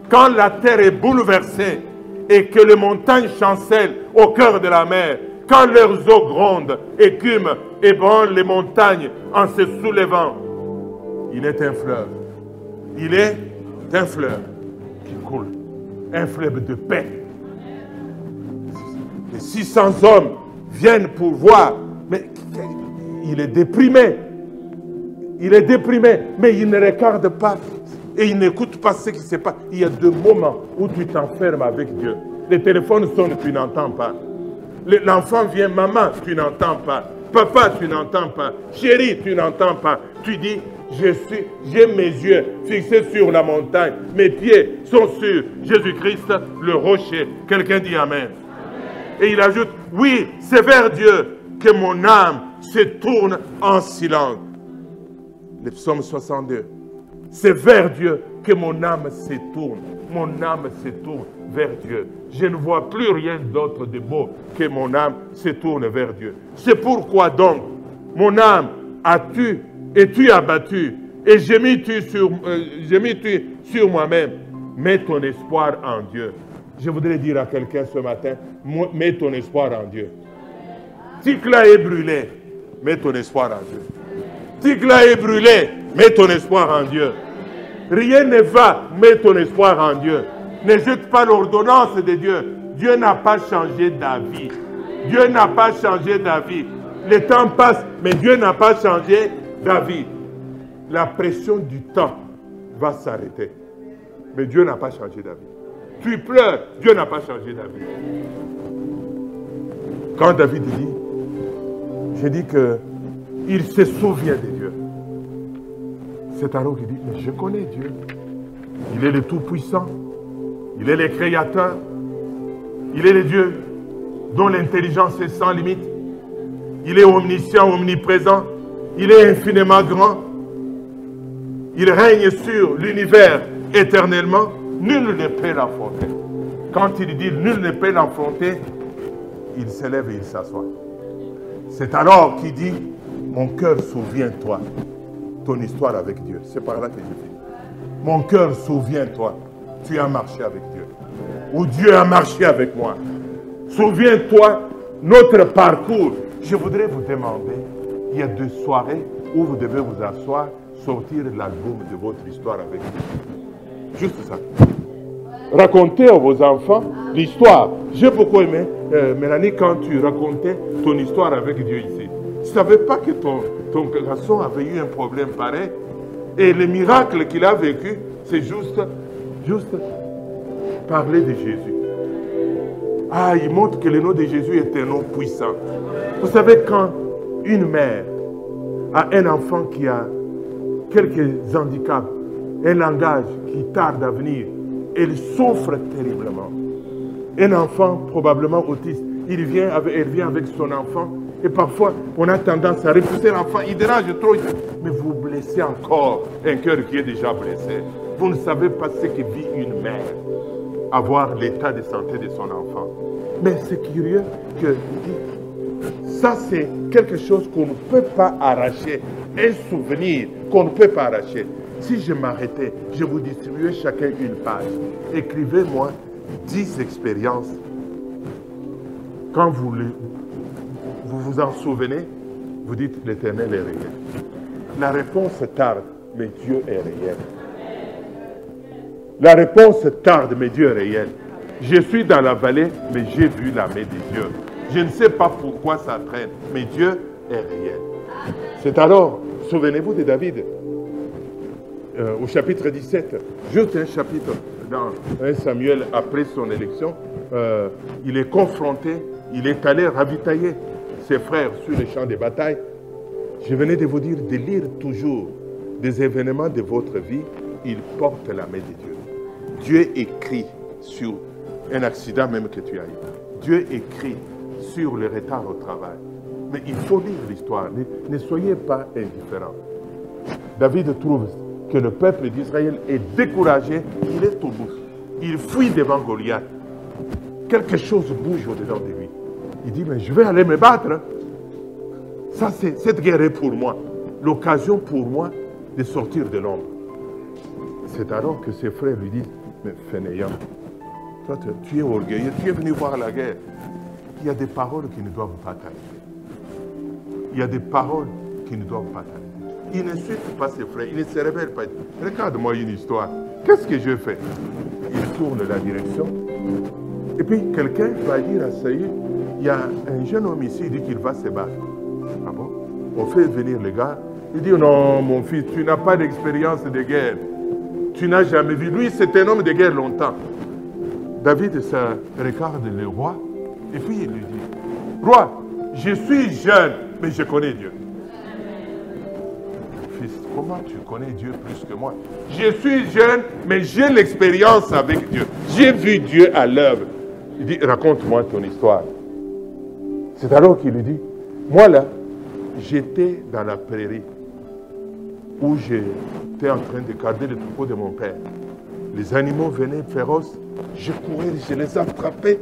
Quand la terre est bouleversée et que les montagnes chancellent au cœur de la mer, quand leurs eaux grondent, écument et branlent les montagnes en se soulevant, il est un fleuve. Il est un fleuve qui coule, un fleuve de paix. Les 600 hommes viennent pour voir, mais il est déprimé. Il est déprimé, mais il ne regarde pas et il n'écoute pas ce qui se passe. Il y a deux moments où tu t'enfermes avec Dieu. Le téléphone sonne, tu n'entends pas. L'enfant vient, maman, tu n'entends pas. Papa, tu n'entends pas. Chérie, tu n'entends pas. Tu dis, je suis, j'ai mes yeux fixés sur la montagne. Mes pieds sont sur Jésus-Christ, le rocher. Quelqu'un dit Amen. Et il ajoute, oui, c'est vers Dieu que mon âme se tourne en silence. Le psaume 62. C'est vers Dieu que mon âme se tourne. Mon âme se tourne vers Dieu. Je ne vois plus rien d'autre de beau que mon âme se tourne vers Dieu. C'est pourquoi donc, mon âme, as-tu, es-tu abattu et j'ai mis tu sur, euh, sur moi-même. Mets ton espoir en Dieu. Je voudrais dire à quelqu'un ce matin, mets ton espoir en Dieu. Ticla est brûlé, mets ton espoir en Dieu. Ticla est brûlé, mets ton espoir en Dieu. Rien ne va, mets ton espoir en Dieu. Ne jette pas l'ordonnance de Dieu. Dieu n'a pas changé d'avis. Dieu n'a pas changé d'avis. Le temps passe, mais Dieu n'a pas changé d'avis. La pression du temps va s'arrêter. Mais Dieu n'a pas changé d'avis. Tu pleures, Dieu n'a pas changé d'avis. Quand David dit, je dis que il se souvient de Dieu. C'est alors qu'il dit, mais je connais Dieu. Il est le Tout-Puissant. Il est le Créateur. Il est le Dieu dont l'intelligence est sans limite. Il est omniscient, omniprésent. Il est infiniment grand. Il règne sur l'univers éternellement. Nul ne peut l'affronter. Quand il dit nul ne peut l'affronter, il s'élève et il s'assoit. C'est alors qu'il dit, mon cœur, souviens-toi ton histoire avec Dieu. C'est par là que je dis. Mon cœur, souviens-toi, tu as marché avec Dieu. Ou Dieu a marché avec moi. Souviens-toi notre parcours. Je voudrais vous demander, il y a deux soirées où vous devez vous asseoir, sortir l'album de votre histoire avec Dieu. Juste ça. Racontez à vos enfants l'histoire. J'ai beaucoup aimé, euh, Mélanie, quand tu racontais ton histoire avec Dieu ici. Tu ne savais pas que ton, ton garçon avait eu un problème pareil? Et le miracle qu'il a vécu, c'est juste, juste parler de Jésus. Ah, il montre que le nom de Jésus est un nom puissant. Vous savez, quand une mère a un enfant qui a quelques handicaps, un langage qui tarde à venir, elle souffre terriblement. Un enfant probablement autiste, il vient avec, elle vient avec son enfant Et parfois, on a tendance à repousser l'enfant. Il dérange trop. Mais vous blessez encore un cœur qui est déjà blessé. Vous ne savez pas ce que vit une mère. Avoir l'état de santé de son enfant. Mais c'est curieux que ça, c'est quelque chose qu'on ne peut pas arracher. Un souvenir qu'on ne peut pas arracher. Si je m'arrêtais, je vous distribuais chacun une page. Écrivez-moi 10 expériences. Quand vous, vous vous en souvenez, vous dites l'éternel est réel. La réponse tarde, mais Dieu est réel. La réponse tarde, mais Dieu est réel. Je suis dans la vallée, mais j'ai vu la main de Dieu. Je ne sais pas pourquoi ça traîne, mais Dieu est réel. C'est alors, souvenez-vous de David, euh, au chapitre 17, juste un chapitre dans 1 Samuel après son élection, euh, il est confronté, il est allé ravitailler ses frères sur les champs de bataille. Je venais de vous dire de lire toujours des événements de votre vie, il porte la main de Dieu. Dieu écrit sur un accident même que tu as eu. Dieu écrit sur le retard au travail. Mais il faut lire l'histoire. Ne, soyez pas indifférents. David trouve que le peuple d'Israël est découragé, il est au bout. Il fuit devant Goliath. Quelque chose bouge au-dedans de lui. Il dit, mais je vais aller me battre. Ça, c'est cette guerre est pour moi. L'occasion pour moi de sortir de l'ombre. C'est alors que ses frères lui disent, mais fainéant, toi, tu es orgueilleux, tu es venu voir la guerre il y a des paroles qui ne doivent pas t'arrêter. Il y a des paroles qui ne doivent pas t'arrêter. Il n'insulte pas ses frères, il ne se révèle pas. Regarde-moi une histoire. Qu'est-ce que je fais? Il tourne la direction. Et puis quelqu'un va dire à Saïd, il y a un jeune homme ici, il dit qu'il va se battre. Ah bon? On fait venir le gars. Il dit, non, mon fils, tu n'as pas d'expérience de guerre. Tu n'as jamais vu. Lui, c'est un homme de guerre longtemps. David regarde le roi et puis il lui dit, roi, je suis jeune, mais je connais Dieu. Comment tu connais Dieu plus que moi? Je suis jeune, mais j'ai l'expérience avec Dieu. J'ai vu Dieu à l'œuvre. Il dit, raconte-moi ton histoire. C'est alors qu'il lui dit, moi là, j'étais dans la prairie où j'étais en train de garder le troupeau de mon père. Les animaux venaient féroces, je courais, je les attrapais,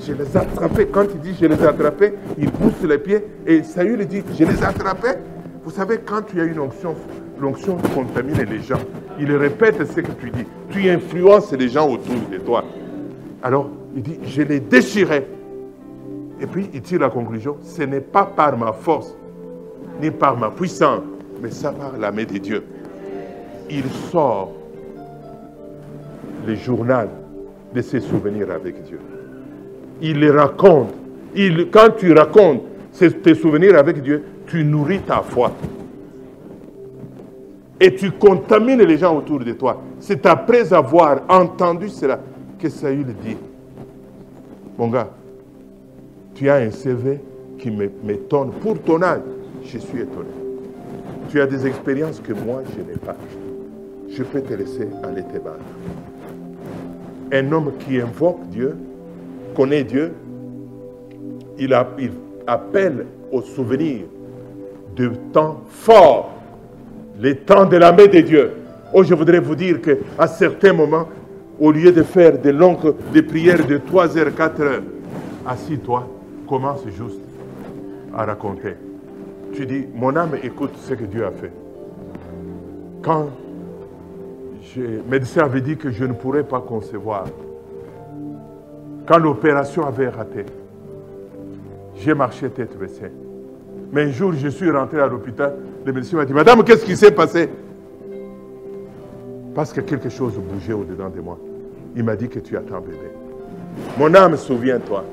je les attrapais. Quand il dit je les attrapais, il pousse les pieds. Et Saül dit, je les attrapais. Vous savez, quand tu as une onction, l'onction contamine les gens. Il répète ce que tu dis. Tu influences les gens autour de toi. Alors, il dit, je les déchirais. Et puis, il tire la conclusion, ce n'est pas par ma force, ni par ma puissance, mais ça par la main de Dieu. Il sort le journal de ses souvenirs avec Dieu il les raconte. Il, quand tu racontes tes souvenirs avec Dieu, tu nourris ta foi. Et tu contamines les gens autour de toi. C'est après avoir entendu cela que Saül dit, mon gars, tu as un CV qui m'étonne. Pour ton âge, je suis étonné. Tu as des expériences que moi, je n'ai pas. Je peux te laisser aller te battre. Un homme qui invoque Dieu, connaît Dieu, il, appelle au souvenir de temps forts, les temps de la main de Dieu. Oh, je voudrais vous dire qu'à certains moments, au lieu de faire des longues des prières de 3 heures, 4 heures, assis-toi, commence juste à raconter. Tu dis, mon âme écoute ce que Dieu a fait. Quand le médecin avait dit que je ne pourrais pas concevoir, quand l'opération avait raté, j'ai marché tête baissée. Mais un jour, je suis rentré à l'hôpital, le médecin m'a dit, Madame, qu'est-ce qui s'est passé? Parce que quelque chose bougeait au-dedans de moi. Il m'a dit que tu attends bébé. Mon âme, souviens-toi,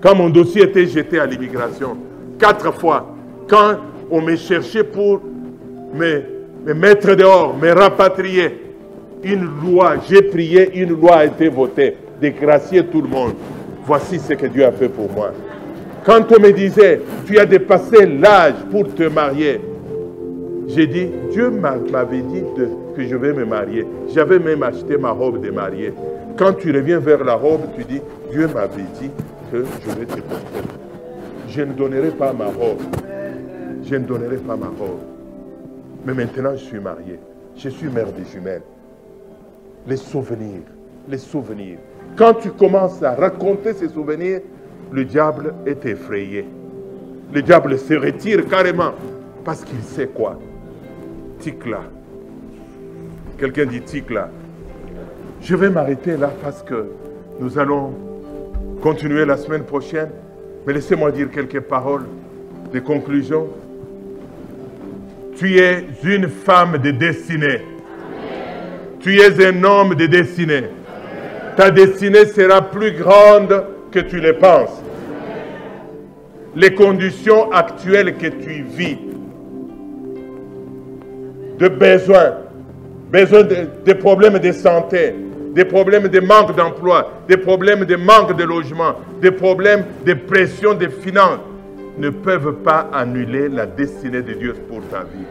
quand mon dossier était jeté à l'immigration, quatre fois, quand on me cherchait pour me, me mettre dehors, me rapatrier, une loi, j'ai prié, une loi a été votée dégracier tout le monde. Voici ce que Dieu a fait pour moi. Quand on me disait, tu as dépassé l'âge pour te marier, j'ai dit, Dieu m'avait dit que je vais me marier. J'avais même acheté ma robe de mariée. Quand tu reviens vers la robe, tu dis, Dieu m'avait dit que je vais te porter. je ne donnerai pas ma robe. Je ne donnerai pas ma robe. Mais maintenant, je suis marié. Je suis mère des jumelles. Les souvenirs, les souvenirs. Quand tu commences à raconter ces souvenirs, le diable est effrayé. Le diable se retire carrément parce qu'il sait quoi? Tikla. Quelqu'un dit Tikla. Je vais m'arrêter là parce que nous allons continuer la semaine prochaine. Mais laissez-moi dire quelques paroles de conclusion. Tu es une femme de destinée. Tu es un homme de destinée. Ta destinée sera plus grande que tu le penses. Les conditions actuelles que tu vis, de besoins, besoin de, des problèmes de santé, des problèmes de manque d'emploi, des problèmes de manque de logement, des problèmes de pression des finances, ne peuvent pas annuler la destinée de Dieu pour ta vie.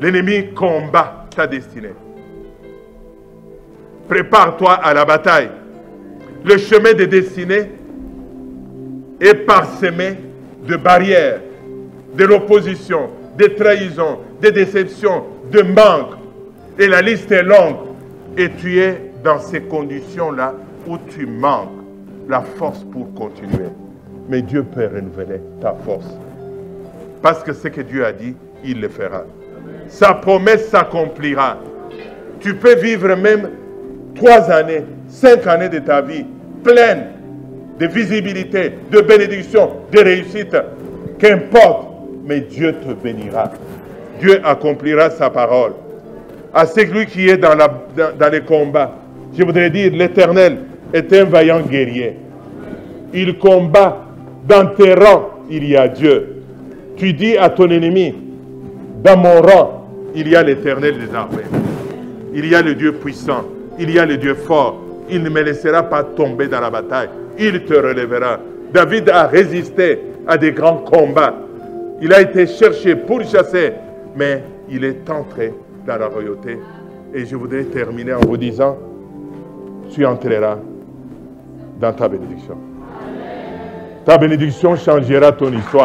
L'ennemi combat ta destinée. Prépare-toi à la bataille. Le chemin de destinée est parsemé de barrières, de l'opposition, de trahisons, de déceptions, de manques. Et la liste est longue. Et tu es dans ces conditions-là où tu manques la force pour continuer. Mais Dieu peut renouveler ta force. Parce que ce que Dieu a dit, il le fera. Sa promesse s'accomplira. Tu peux vivre même trois années, cinq années de ta vie pleine de visibilité, de bénédiction, de réussite. Qu'importe, mais Dieu te bénira. Dieu accomplira sa parole. À celui qui est dans, les combats, je voudrais dire, l'Éternel est un vaillant guerrier. Il combat. Dans tes rangs, il y a Dieu. Tu dis à ton ennemi, dans mon rang, il y a l'Éternel des armées. Il y a le Dieu puissant. Il y a le Dieu fort. Il ne me laissera pas tomber dans la bataille. Il te relèvera. David a résisté à des grands combats. Il a été cherché pour chasser, mais il est entré dans la royauté. Et je voudrais terminer en vous disant, tu entreras dans ta bénédiction. Ta bénédiction changera ton histoire.